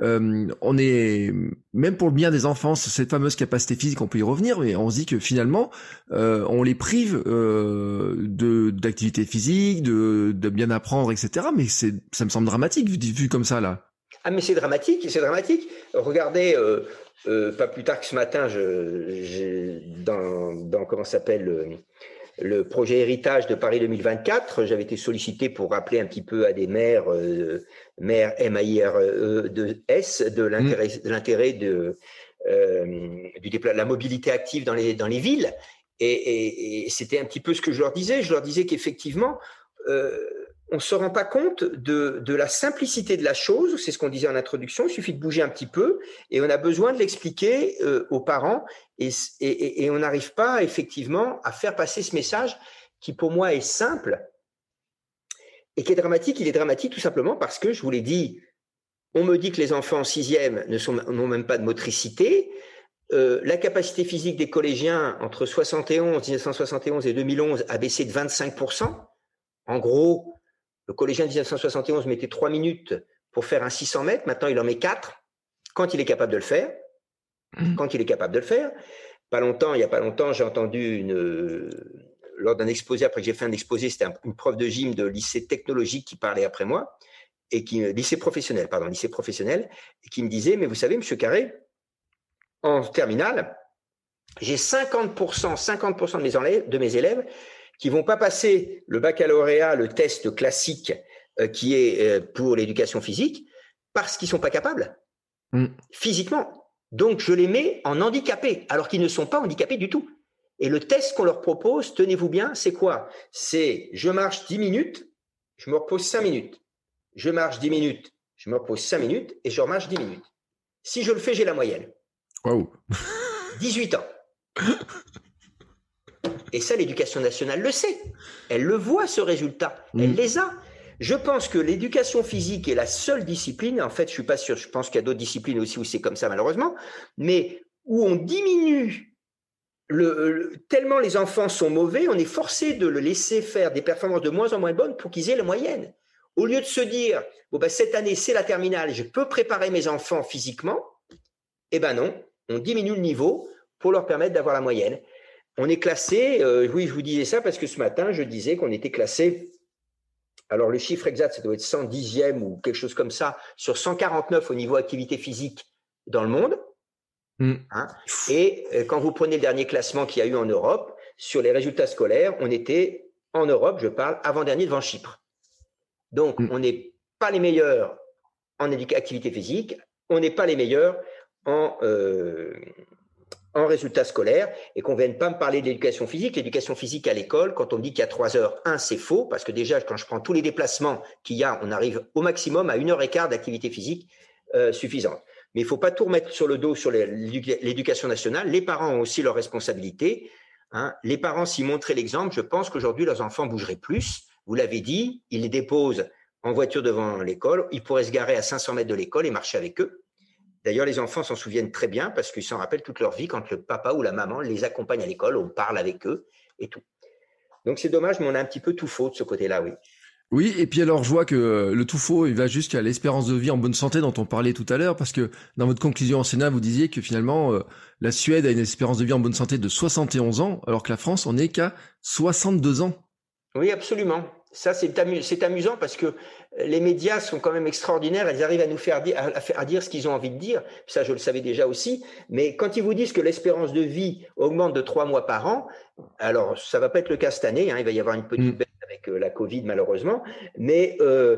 euh, on est même pour le bien des enfants, cette fameuse capacité physique, on peut y revenir, mais on se dit que finalement, on les prive de d'activité physique, de, de bien apprendre, etc. Mais c'est, ça me semble dramatique vu, vu comme ça là. Ah mais c'est dramatique, c'est dramatique. Regardez, euh, pas plus tard que ce matin, je, dans, dans, comment s'appelle le, projet héritage de Paris 2024, j'avais été sollicité pour rappeler un petit peu à des maires, euh, maires MAIRE de S, de l'intérêt, de l'intérêt de, euh, du de la mobilité active dans les dans les villes. Et, et, c'était un petit peu ce que je leur disais. Je leur disais qu'effectivement, euh, on ne se rend pas compte de, la simplicité de la chose, c'est ce qu'on disait en introduction, il suffit de bouger un petit peu et on a besoin de l'expliquer euh, aux parents et, on n'arrive pas effectivement à faire passer ce message qui pour moi est simple et qui est dramatique. Il est dramatique tout simplement parce que, je vous l'ai dit, on me dit que les enfants en sixième n'ont même pas de motricité. Euh, la capacité physique des collégiens entre 71, 1971 et 2011 a baissé de 25%. En gros, le collégien de 1971 mettait trois minutes pour faire un 600 mètres. Maintenant, il en met quatre quand il est capable de le faire. Mmh. Quand il est capable de le faire. Pas longtemps, il n'y a pas longtemps, j'ai entendu une, lors d'un exposé, après que j'ai fait un exposé, c'était une prof de gym de lycée technologique qui parlait après moi, et qui, lycée professionnel, pardon, lycée professionnel, et qui me disait, mais vous savez, monsieur Carré, en terminale, j'ai 50%, 50% de mes, élèves, de mes élèves qui vont pas passer le baccalauréat, le test classique euh, qui est euh, pour l'éducation physique, parce qu'ils sont pas capables, mm. physiquement. Donc, je les mets en handicapés, alors qu'ils ne sont pas handicapés du tout. Et le test qu'on leur propose, tenez-vous bien, c'est quoi? C'est je marche 10 minutes, je me repose 5 minutes. Je marche 10 minutes, je me repose 5 minutes et je remarche 10 minutes. Si je le fais, j'ai la moyenne. Waouh 18 ans. Et ça, l'éducation nationale le sait. Elle le voit, ce résultat. Elle mm. les a. Je pense que l'éducation physique est la seule discipline, en fait, je suis pas sûr, je pense qu'il y a d'autres disciplines aussi où c'est comme ça, malheureusement, mais où on diminue le, tellement les enfants sont mauvais, on est forcé de le laisser faire des performances de moins en moins bonnes pour qu'ils aient la moyenne. Au lieu de se dire, bon, ben, cette année, c'est la terminale, je peux préparer mes enfants physiquement, eh ben non, on diminue le niveau pour leur permettre d'avoir la moyenne. On est classé, euh, oui, je vous disais ça parce que ce matin, je disais qu'on était classé, alors le chiffre exact, ça doit être 110e ou quelque chose comme ça, sur 149 au niveau activité physique dans le monde. Hmm. Hein. Et euh, quand vous prenez le dernier classement qu'il y a eu en Europe, sur les résultats scolaires, on était en Europe, je parle, avant-dernier devant Chypre. Donc, hmm. on n'est pas les meilleurs en activité physique, on n'est pas les meilleurs en, euh, en résultats scolaires et qu'on ne vienne pas me parler de l'éducation physique. L'éducation physique à l'école, quand on dit qu'il y a trois heures, un, c'est faux, parce que déjà, quand je prends tous les déplacements qu'il y a, on arrive au maximum à une heure et quart d'activité physique euh, suffisante. Mais il ne faut pas tout remettre sur le dos sur l'éducation nationale. Les parents ont aussi leurs responsabilités. Hein. Les parents, s'y montraient l'exemple, je pense qu'aujourd'hui, leurs enfants bougeraient plus. Vous l'avez dit, ils les déposent en voiture devant l'école. Ils pourraient se garer à 500 mètres de l'école et marcher avec eux. D'ailleurs, les enfants s'en souviennent très bien parce qu'ils s'en rappellent toute leur vie quand le papa ou la maman les accompagne à l'école, on parle avec eux et tout. Donc c'est dommage, mais on a un petit peu tout faux de ce côté-là, oui. Oui, et puis alors je vois que le tout faux, il va jusqu'à l'espérance de vie en bonne santé dont on parlait tout à l'heure, parce que dans votre conclusion en Sénat, vous disiez que finalement euh, la Suède a une espérance de vie en bonne santé de 71 ans, alors que la France en est qu'à 62 ans. Oui, absolument. Ça, c'est amusant parce que les médias sont quand même extraordinaires. Ils arrivent à nous faire dire, à, dire ce qu'ils ont envie de dire. Ça, je le savais déjà aussi. Mais quand ils vous disent que l'espérance de vie augmente de trois mois par an, alors ça va pas être le cas cette année. Hein, il va y avoir une petite mm. baisse avec euh, la Covid malheureusement. Mais euh,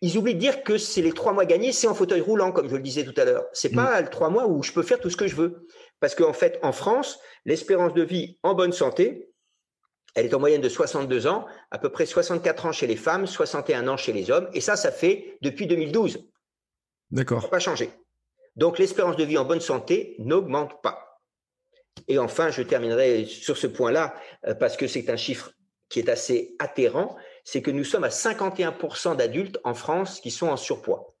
ils oublient de dire que c'est les trois mois gagnés, c'est en fauteuil roulant, comme je le disais tout à l'heure. C'est pas mm. les trois mois où je peux faire tout ce que je veux. Parce qu'en fait, en France, l'espérance de vie en bonne santé, elle est en moyenne de 62 ans, à peu près 64 ans chez les femmes, 61 ans chez les hommes. Et ça, ça fait depuis 2012. D'accord. Ça n'a pas changé. Donc l'espérance de vie en bonne santé n'augmente pas. Et enfin, je terminerai sur ce point-là, euh, parce que c'est un chiffre qui est assez atterrant, c'est que nous sommes à 51% d'adultes en France qui sont en surpoids.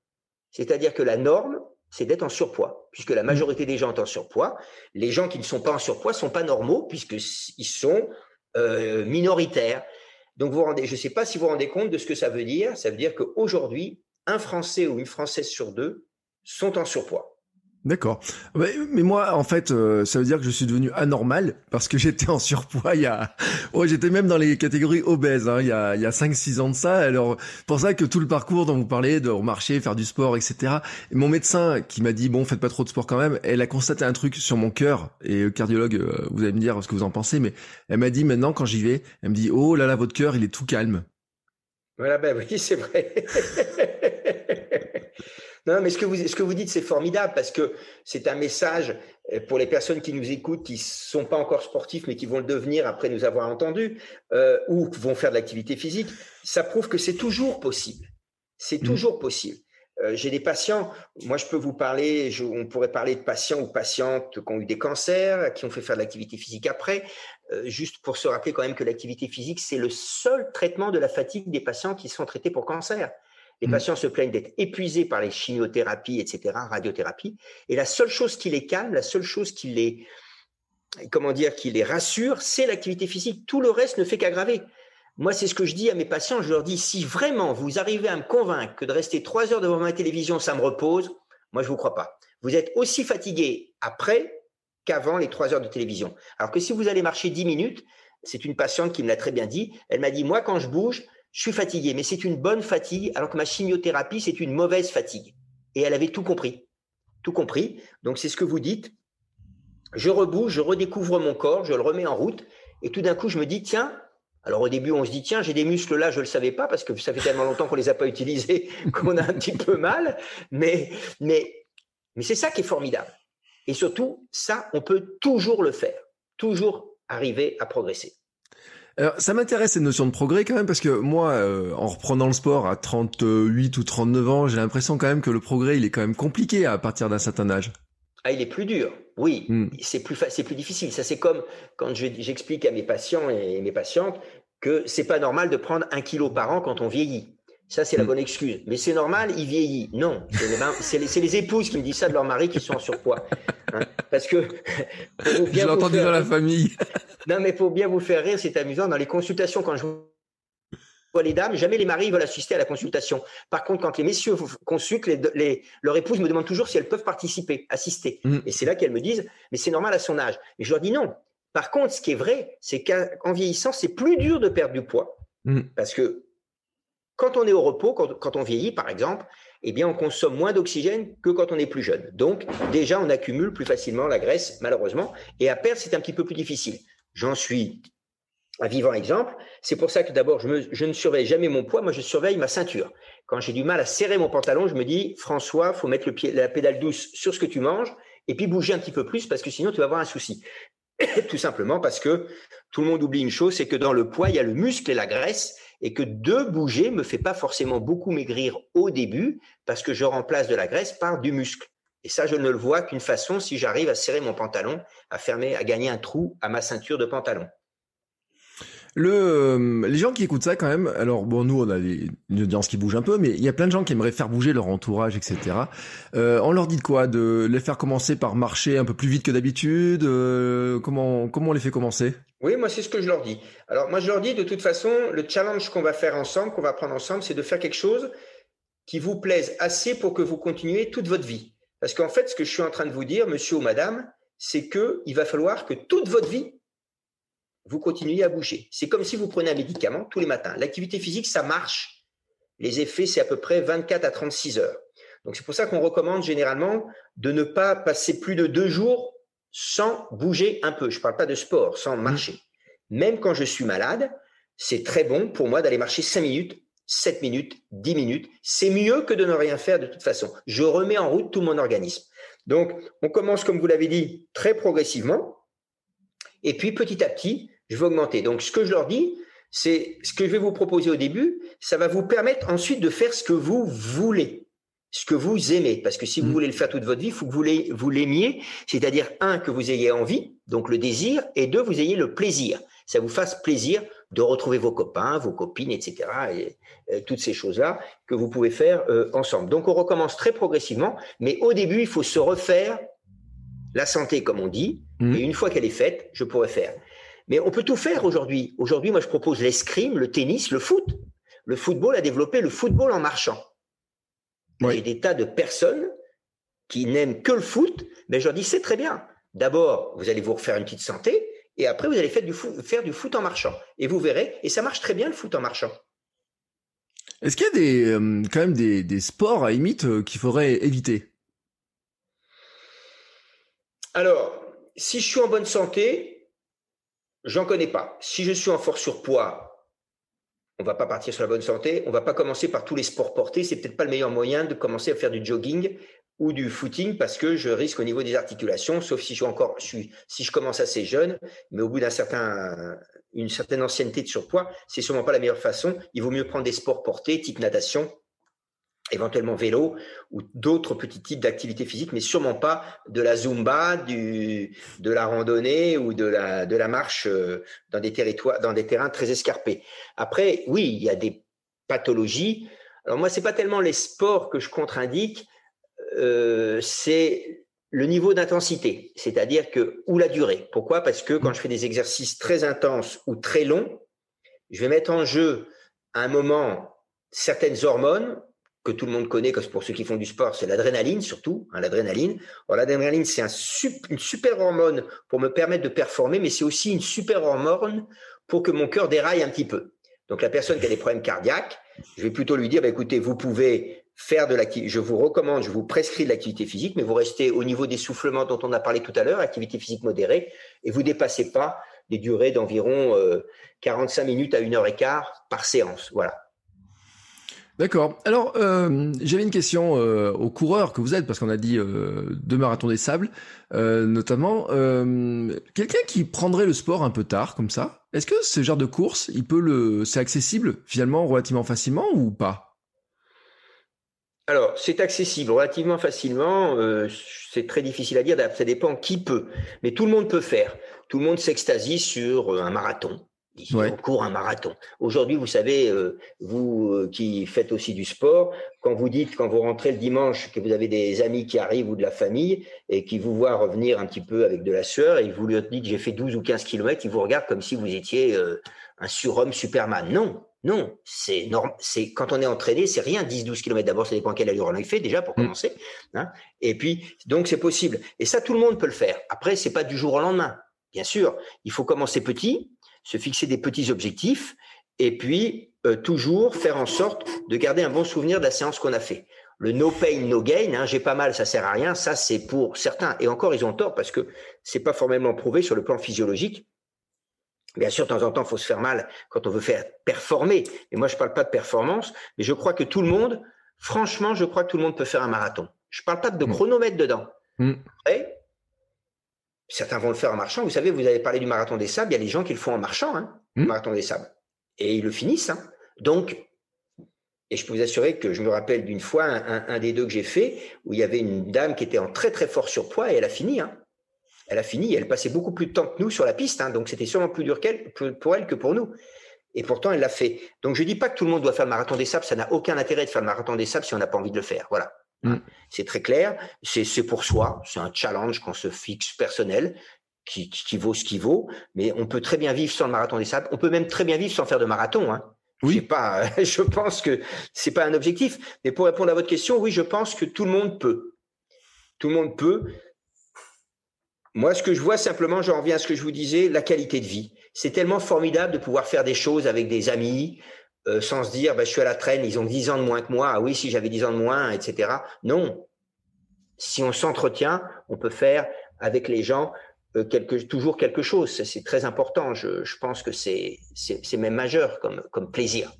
C'est-à-dire que la norme, c'est d'être en surpoids, puisque la majorité des gens sont en surpoids. Les gens qui ne sont pas en surpoids ne sont pas normaux, puisqu'ils sont euh, minoritaire. Donc, vous rendez, je ne sais pas si vous vous rendez compte de ce que ça veut dire. Ça veut dire qu'aujourd'hui, un Français ou une Française sur deux sont en surpoids. D'accord. Mais moi, en fait, euh, ça veut dire que je suis devenu anormal parce que j'étais en surpoids il y a... Ouais, j'étais même dans les catégories obèses hein, il y a, il y a 5-6 ans de ça. Alors, pour ça que tout le parcours dont vous parlez, de marcher, faire du sport, etc. Et mon médecin qui m'a dit, bon, faites pas trop de sport quand même, elle a constaté un truc sur mon cœur. Et cardiologue, euh, vous allez me dire ce que vous en pensez, mais elle m'a dit maintenant, quand j'y vais, elle me dit, oh là là, votre cœur, il est tout calme. Voilà, ben oui, c'est vrai. Non, mais ce que vous, ce que vous dites, c'est formidable parce que c'est un message euh, pour les personnes qui nous écoutent, qui sont pas encore sportifs, mais qui vont le devenir après nous avoir entendus, euh, ou vont faire de l'activité physique. Ça prouve que c'est toujours possible. C'est mmh. toujours possible. Euh, j'ai des patients, moi je peux vous parler, on pourrait parler de patients ou patientes qui ont eu des cancers, qui ont fait faire de l'activité physique après, juste pour se rappeler quand même que l'activité physique, c'est le seul traitement de la fatigue des patients qui sont traités pour cancer. Les mmh. patients se plaignent d'être épuisés par les chimiothérapies, etc., radiothérapie. Et la seule chose qui les calme, la seule chose qui les, comment dire, qui les rassure, c'est l'activité physique. Tout le reste ne fait qu'aggraver. Moi, c'est ce que je dis à mes patients. Je leur dis, si vraiment vous arrivez à me convaincre que de rester trois heures devant ma télévision, ça me repose, moi, je vous crois pas. Vous êtes aussi fatigué après qu'avant les trois heures de télévision. Alors que si vous allez marcher dix minutes, c'est une patiente qui me l'a très bien dit. Elle m'a dit, moi, quand je bouge, je suis fatigué, mais c'est une bonne fatigue, alors que ma chimiothérapie, c'est une mauvaise fatigue. Et elle avait tout compris. Tout compris. Donc, c'est ce que vous dites. Je rebouge, je redécouvre mon corps, je le remets en route. Et tout d'un coup, je me dis, tiens, alors au début, on se dit, tiens, j'ai des muscles là, je ne le savais pas parce que ça fait tellement longtemps qu'on ne les a pas utilisés qu'on a un petit peu mal. Mais, mais, mais c'est ça qui est formidable. Et surtout, ça, on peut toujours le faire, toujours arriver à progresser. Alors, ça m'intéresse cette notion de progrès quand même parce que moi, euh, en reprenant le sport à 38 ou 39 ans, j'ai l'impression quand même que le progrès, il est quand même compliqué à partir d'un certain âge. Ah, il est plus dur. Oui, hmm. c'est plus c'est plus difficile. Ça, c'est comme quand j'explique à mes patients et mes patientes que c'est pas normal de prendre un kilo par an quand on vieillit. Ça, c'est la hmm. bonne excuse. Mais c'est normal, il vieillit. Non, c'est les, les, épouses qui me disent ça de leur mari qui sont en surpoids. Hein. Parce que. Je l'entends dans la famille. non, mais pour bien vous faire rire, c'est amusant. Dans les consultations, quand je vois les dames, jamais les maris veulent assister à la consultation. Par contre, quand les messieurs consultent, les, leur épouse me demande toujours si elles peuvent participer, assister. Mm. Et c'est là qu'elles me disent, mais c'est normal à son âge. Et je leur dis non. Par contre, ce qui est vrai, c'est qu'en vieillissant, c'est plus dur de perdre du poids. Mm. Parce que quand on est au repos, quand, on vieillit, par exemple, eh bien, on consomme moins d'oxygène que quand on est plus jeune. Donc, déjà, on accumule plus facilement la graisse, malheureusement. Et à perdre, c'est un petit peu plus difficile. J'en suis un vivant exemple. C'est pour ça que d'abord, je, ne surveille jamais mon poids, moi je surveille ma ceinture. Quand j'ai du mal à serrer mon pantalon, je me dis, François, faut mettre le pied, la pédale douce sur ce que tu manges et puis bouger un petit peu plus parce que sinon tu vas avoir un souci. Tout simplement parce que tout le monde oublie une chose, c'est que dans le poids, il y a le muscle et la graisse et que de bouger me fait pas forcément beaucoup maigrir au début parce que je remplace de la graisse par du muscle. Et ça, je ne le vois qu'une façon si j'arrive à serrer mon pantalon, à fermer, à gagner un trou à ma ceinture de pantalon. Le, euh, les gens qui écoutent ça quand même, alors bon, nous on a une audience qui bouge un peu, mais il y a plein de gens qui aimeraient faire bouger leur entourage, etc. Euh, on leur dit de quoi? De les faire commencer par marcher un peu plus vite que d'habitude? Euh, Comment comment on les fait commencer? Oui, moi c'est ce que je leur dis. Alors moi je leur dis de toute façon, le challenge qu'on va faire ensemble, qu'on va prendre ensemble, c'est de faire quelque chose qui vous plaise assez pour que vous continuez toute votre vie. Parce qu'en fait, ce que je suis en train de vous dire, monsieur ou madame, c'est que il va falloir que toute votre vie vous continuez à bouger. C'est comme si vous prenez un médicament tous les matins. L'activité physique, ça marche. Les effets, c'est à peu près 24 à 36 heures. Donc c'est pour ça qu'on recommande généralement de ne pas passer plus de deux jours sans bouger un peu. Je ne parle pas de sport, sans mmh. marcher. Même quand je suis malade, c'est très bon pour moi d'aller marcher 5 minutes, 7 minutes, 10 minutes. C'est mieux que de ne rien faire de toute façon. Je remets en route tout mon organisme. Donc on commence, comme vous l'avez dit, très progressivement. Et puis petit à petit, je vais augmenter. Donc, ce que je leur dis, c'est ce que je vais vous proposer au début, ça va vous permettre ensuite de faire ce que vous voulez, ce que vous aimez. Parce que si vous mmh. voulez le faire toute votre vie, il faut que vous l'aimiez, c'est-à-dire, un, que vous ayez envie, donc le désir, et deux, vous ayez le plaisir. Ça vous fasse plaisir de retrouver vos copains, vos copines, etc. Et, euh, toutes ces choses-là que vous pouvez faire euh, ensemble. Donc, on recommence très progressivement, mais au début, il faut se refaire la santé, comme on dit, mmh. et une fois qu'elle est faite, je pourrais faire. Mais on peut tout faire aujourd'hui. Aujourd'hui, moi, je propose l'escrime, le tennis, le foot. Le football a développé le football en marchant. A des tas de personnes qui n'aiment que le foot, mais je leur dis c'est très bien. D'abord, vous allez vous refaire une petite santé, et après, vous allez faire du, foot, faire du foot en marchant. Et vous verrez, et ça marche très bien le foot en marchant. Est-ce qu'il y a des, euh, quand même des, sports à limite euh, qu'il faudrait éviter? Alors, si je suis en bonne santé, J'en connais pas. Si je suis en fort surpoids, on va pas partir sur la bonne santé. On va pas commencer par tous les sports portés. C'est peut-être pas le meilleur moyen de commencer à faire du jogging ou du footing parce que je risque au niveau des articulations, sauf si je suis encore, si je commence assez jeune, mais au bout d'un certain, une certaine ancienneté de surpoids, c'est sûrement pas la meilleure façon. Il vaut mieux prendre des sports portés, type natation, éventuellement vélo ou d'autres petits types d'activités physiques, mais sûrement pas de la zumba, du, de la randonnée ou de la, de la marche euh, dans des territoires, dans des terrains très escarpés. Après, oui, il y a des pathologies. Alors moi, c'est pas tellement les sports que je contre-indique, euh, c'est le niveau d'intensité, c'est-à-dire que ou la durée. Pourquoi? Parce que quand je fais des exercices très intenses ou très longs, je vais mettre en jeu à un moment certaines hormones que tout le monde connaît, que pour ceux qui font du sport, c'est l'adrénaline surtout, hein, l'adrénaline. L'adrénaline, c'est un une super hormone pour me permettre de performer, mais c'est aussi une super hormone pour que mon cœur déraille un petit peu. Donc la personne qui a des problèmes cardiaques, je vais plutôt lui dire, bah, écoutez, vous pouvez faire de l'activité, je vous recommande, je vous prescris de l'activité physique, mais vous restez au niveau des soufflements dont on a parlé tout à l'heure, activité physique modérée, et vous dépassez pas les durées d'environ 45 euh, minutes à une heure et quart par séance. Voilà. D'accord. Alors, euh, j'avais une question euh, aux coureurs que vous êtes, parce qu'on a dit euh, deux marathons des sables, euh, notamment. Quelqu'un qui prendrait le sport un peu tard, comme ça, est-ce que ce genre de course, il peut le, c'est accessible finalement relativement facilement ou pas? Alors, c'est accessible relativement facilement. c'est très difficile à dire. Ça dépend qui peut, mais tout le monde peut faire. Tout le monde s'extasie sur un marathon on court un marathon. Aujourd'hui, vous savez, euh, vous euh, qui faites aussi du sport, quand vous dites, quand vous rentrez le dimanche, que vous avez des amis qui arrivent ou de la famille et qui vous voient revenir un petit peu avec de la sueur et vous leur dites j'ai fait 12 ou 15 kilomètres, ils vous regardent comme si vous étiez euh, un surhomme Superman. Non, non, c'est normal. C'est quand on est entraîné, c'est rien. 10-12 km d'abord, ça dépend quelle allure on a fait déjà pour mm. commencer. Hein. Et puis donc c'est possible. Et ça, tout le monde peut le faire. Après, c'est pas du jour au lendemain. Bien sûr, il faut commencer petit se fixer des petits objectifs et puis euh, toujours faire en sorte de garder un bon souvenir de la séance qu'on a fait. Le no pain, no gain, hein, j'ai pas mal, ça sert à rien, ça c'est pour certains. Et encore, ils ont tort parce que c'est pas formellement prouvé sur le plan physiologique. Bien sûr, de temps en temps, il faut se faire mal quand on veut faire performer. Et moi, je parle pas de performance, mais je crois que tout le monde, franchement, je crois que tout le monde peut faire un marathon. Je parle pas de mmh. chronomètre dedans. Mmh. Certains vont le faire en marchant. Vous savez, vous avez parlé du marathon des sables. Il y a des gens qui le font en marchant, hein, le hmm. marathon des sables. Et ils le finissent. Hein. Donc, et je peux vous assurer que je me rappelle d'une fois un, des deux que j'ai fait où il y avait une dame qui était en très très fort surpoids et elle a fini. Hein. Elle a fini. Elle passait beaucoup plus de temps que nous sur la piste. Hein. donc c'était sûrement plus dur qu'elle, pour elle que pour nous. Et pourtant, elle l'a fait. Donc je dis pas que tout le monde doit faire le marathon des sables. Ça n'a aucun intérêt de faire le marathon des sables si on n'a pas envie de le faire. Voilà. Mm. C'est très clair, c'est pour soi, c'est un challenge qu'on se fixe personnel, qui, qui, vaut ce qui vaut, mais on peut très bien vivre sans le marathon des sables, on peut même très bien vivre sans faire de marathon. Hein. Oui. Pas, je pense que c'est pas un objectif, mais pour répondre à votre question, oui, je pense que tout le monde peut. Tout le monde peut. Moi, ce que je vois simplement, j'en reviens à ce que je vous disais, la qualité de vie. C'est tellement formidable de pouvoir faire des choses avec des amis, euh, sans se dire bah, je suis à la traîne, ils ont 10 ans de moins que moi, ah oui, si j'avais 10 ans de moins, etc. Non. Si on s'entretient, on peut faire avec les gens euh, quelque, toujours quelque chose. C'est très important. Je, je pense que c'est même majeur comme, comme plaisir.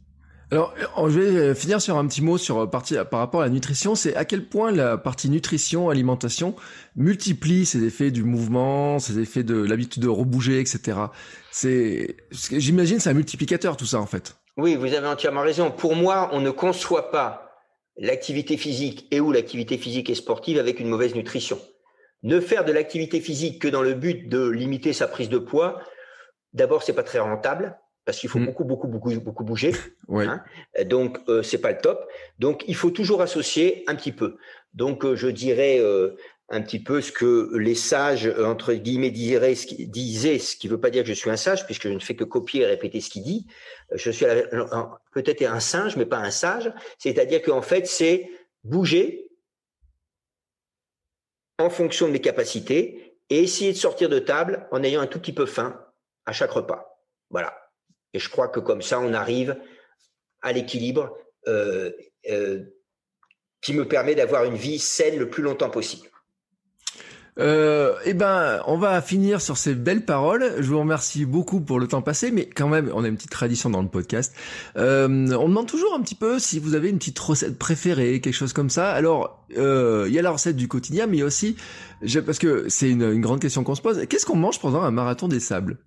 Alors, je vais finir sur un petit mot sur partie, par rapport à la nutrition. C'est à quel point la partie nutrition, alimentation multiplie ces effets du mouvement, ces effets de l'habitude de rebouger, etc. C'est, j'imagine, c'est un multiplicateur tout ça en fait. Oui, vous avez entièrement raison. Pour moi, on ne conçoit pas l'activité physique et ou l'activité physique et sportive avec une mauvaise nutrition. Ne faire de l'activité physique que dans le but de limiter sa prise de poids, d'abord, c'est pas très rentable parce qu'il faut mm. beaucoup, beaucoup, beaucoup, beaucoup bouger. Hein. Donc, euh, c'est pas le top. Donc, il faut toujours associer un petit peu. Donc, euh, je dirais euh, un petit peu ce que les sages, euh, entre guillemets, disaient, ce qui ne veut pas dire que je suis un sage, puisque je ne fais que copier et répéter ce qu'il dit. Euh, je suis peut-être un singe, mais pas un sage. C'est-à-dire qu'en fait, c'est bouger en fonction de mes capacités et essayer de sortir de table en ayant un tout petit peu faim à chaque repas. Voilà. Et je crois que comme ça, on arrive à l'équilibre euh, qui me permet d'avoir une vie saine le plus longtemps possible. Euh, eh ben, on va finir sur ces belles paroles. Je vous remercie beaucoup pour le temps passé, mais quand même, on a une petite tradition dans le podcast. Euh, on demande toujours un petit peu si vous avez une petite recette préférée, quelque chose comme ça. Alors, euh, il y a la recette du quotidien, mais aussi, parce que c'est une, une grande question qu'on se pose. Qu'est-ce qu'on mange pendant un marathon des sables?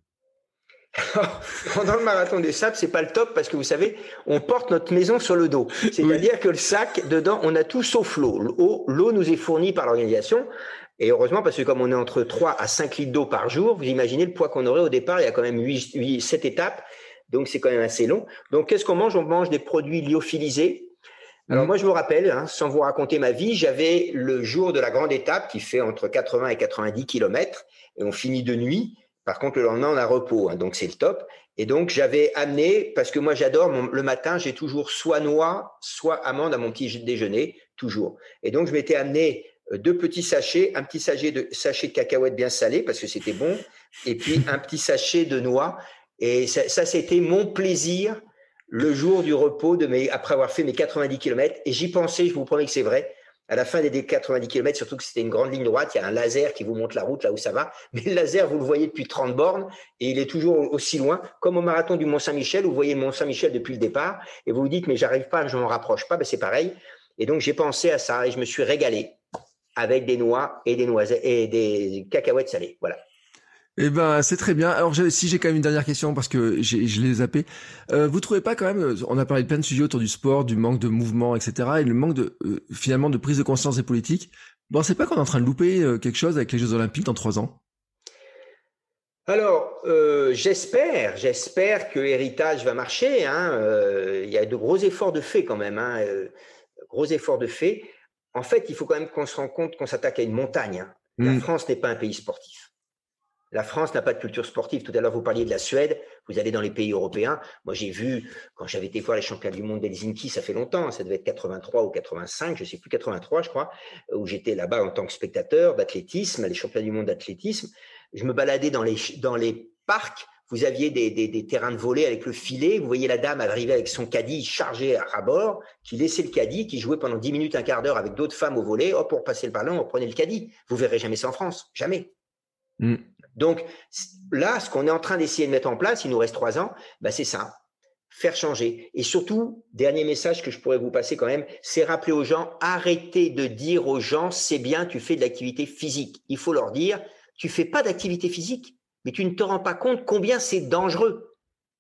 Pendant le marathon des sables, c'est pas le top parce que vous savez, on porte notre maison sur le dos. C'est-à-dire que le sac, dedans, on a tout sauf l'eau. L'eau nous est fournie par l'organisation. Et heureusement, parce que comme on est entre 3 à 5 litres d'eau par jour, vous imaginez le poids qu'on aurait au départ, il y a quand même 8, 8 7 étapes, donc c'est quand même assez long. Donc qu'est-ce qu'on mange? On mange des produits lyophilisés. Alors mmh. moi, je me rappelle, hein, sans vous raconter ma vie, j'avais le jour de la grande étape qui fait entre 80 et 90 km, et on finit de nuit. Par contre, le lendemain, on a repos, hein, donc c'est le top. Et donc, j'avais amené, parce que moi, j'adore, le matin, j'ai toujours soit noix, soit amande à mon petit déjeuner, toujours. Et donc, je m'étais amené deux petits sachets, un petit sachet de, sachet de cacahuètes bien salées parce que c'était bon, et puis un petit sachet de noix. Et ça, ça c'était mon plaisir le jour du repos de mes, après avoir fait mes 90 km. Et j'y pensais, je vous promets que c'est vrai, À la fin des 90 km, surtout que c'était une grande ligne droite, il y a un laser qui vous montre la route là où ça va. Mais le laser, vous le voyez depuis 30 bornes et il est toujours aussi loin, comme au marathon du Mont-Saint-Michel, vous voyez Mont-Saint-Michel depuis le départ et vous vous dites, mais j'arrive pas, je m'en rapproche pas. Ben, c'est pareil. Et donc, j'ai pensé à ça et je me suis régalé avec des noix et des noisettes et des cacahuètes salées. Voilà. Eh ben, c'est très bien. Alors, si j'ai quand même une dernière question parce que je l'ai zappé. Euh, vous trouvez pas quand même, euh, on a parlé de plein de sujets autour du sport, du manque de mouvement, etc., et le manque de euh, finalement de prise de conscience des politiques. Bon, c'est pas qu'on est en train de louper euh, quelque chose avec les Jeux Olympiques dans trois ans? Alors, j'espère, j'espère que l'héritage va marcher. Hein. Il y a de gros efforts de fait quand même, hein. gros efforts de fait. En fait, il faut quand même qu'on se rende compte qu'on s'attaque à une montagne. Hein. La mm. France n'est pas un pays sportif. La France n'a pas de culture sportive. Tout à l'heure, vous parliez de la Suède. Vous allez dans les pays européens. Moi, j'ai vu, quand j'avais été voir les championnats du monde d'Helsinki, ça fait longtemps, ça devait être 83 ou 85, je sais plus, 83, je crois, où j'étais là-bas en tant que spectateur d'athlétisme, les championnats du monde d'athlétisme. Je me baladais dans les, dans les parcs. Vous aviez des, des, terrains de volée avec le filet. Vous voyez la dame arriver avec son caddie chargé à bord, qui laissait le caddie, qui jouait pendant 10 minutes, un quart d'heure avec d'autres femmes au volet. Hop, pour passer le ballon, on prenait le caddie. Vous verrez jamais ça en France. Jamais. Mm. Donc là, ce qu'on est en train d'essayer de mettre en place, il nous reste trois ans, bah, c'est ça, faire changer. Et surtout, dernier message que je pourrais vous passer quand même, c'est rappeler aux gens, arrêtez de dire aux gens, c'est bien, tu fais de l'activité physique. Il faut leur dire, tu fais pas d'activité physique, mais tu ne te rends pas compte combien c'est dangereux.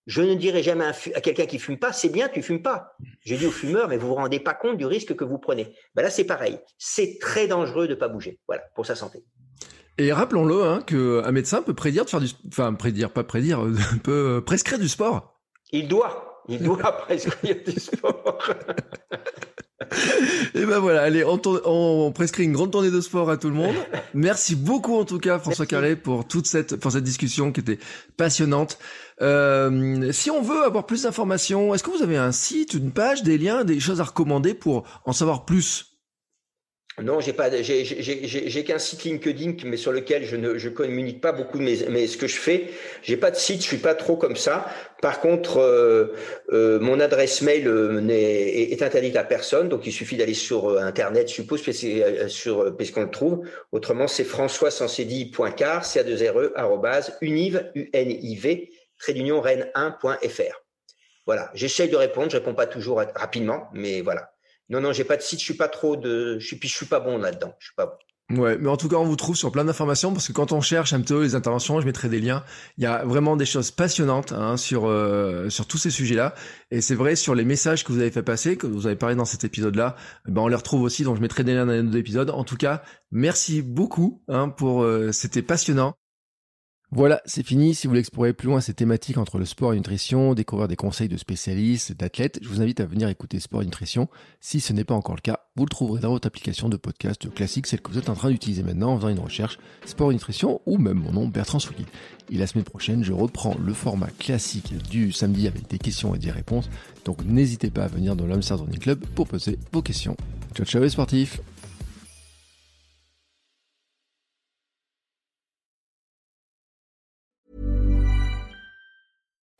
Je ne dirai jamais à, quelqu'un qui fume pas, c'est bien, tu fumes pas. Je dis aux fumeurs, mais vous vous rendez pas compte du risque que vous prenez. Ben là, c'est pareil. C'est très dangereux de pas bouger. Voilà, pour sa santé. Et rappelons-le, hein, qu'un médecin peut prédire de faire du, enfin prédire, pas prédire, peut prescrire du sport. Il doit, il doit prescrire du sport. Et ben voilà, allez, on, on, prescrit une grande tournée de sport à tout le monde. Merci beaucoup en tout cas François Carré pour toute cette pour cette discussion qui était passionnante. Euh, si on veut avoir plus d'informations, est-ce que vous avez un site, une page, des liens, des choses à recommander pour en savoir plus? Non, j'ai pas, j'ai qu'un site LinkedIn, mais sur lequel je ne je communique pas beaucoup mais ce que je fais. J'ai pas de site, je suis pas trop comme ça. Par contre, euh, euh, mon adresse mail euh, est, est, interdite à personne, donc il suffit d'aller sur internet, je suppose, sur puisqu'on le trouve. Autrement, c'est françois car c a 2 re univ u n i v trait d'union rennes 1.fr. Voilà, j'essaye de répondre, je réponds pas toujours rapidement, mais voilà. Non, non, j'ai pas de site, je suis pas trop de, je suis, je suis pas bon là-dedans, je suis pas bon. Ouais, mais en tout cas, on vous trouve sur plein d'informations parce que quand on cherche un peu les interventions, je mettrai des liens. Il y a vraiment des choses passionnantes hein, sur euh, sur tous ces sujets-là. Et c'est vrai sur les messages que vous avez fait passer, que vous avez parlé dans cet épisode-là, ben on les retrouve aussi. Donc je mettrai des liens dans les autres épisodes. En tout cas, merci beaucoup hein, pour euh, c'était passionnant. Voilà, c'est fini. Si vous voulez explorer plus loin ces thématiques entre le sport et nutrition, découvrir des conseils de spécialistes, d'athlètes, je vous invite à venir écouter Sport et Nutrition. Si ce n'est pas encore le cas, vous le trouverez dans votre application de podcast classique, celle que vous êtes en train d'utiliser maintenant en faisant une recherche Sport et Nutrition ou même mon nom Bertrand Soulier. Et la semaine prochaine, je reprends le format classique du samedi avec des questions et des réponses. Donc n'hésitez pas à venir dans l'Amsterdam Club pour poser vos questions. Ciao ciao les sportifs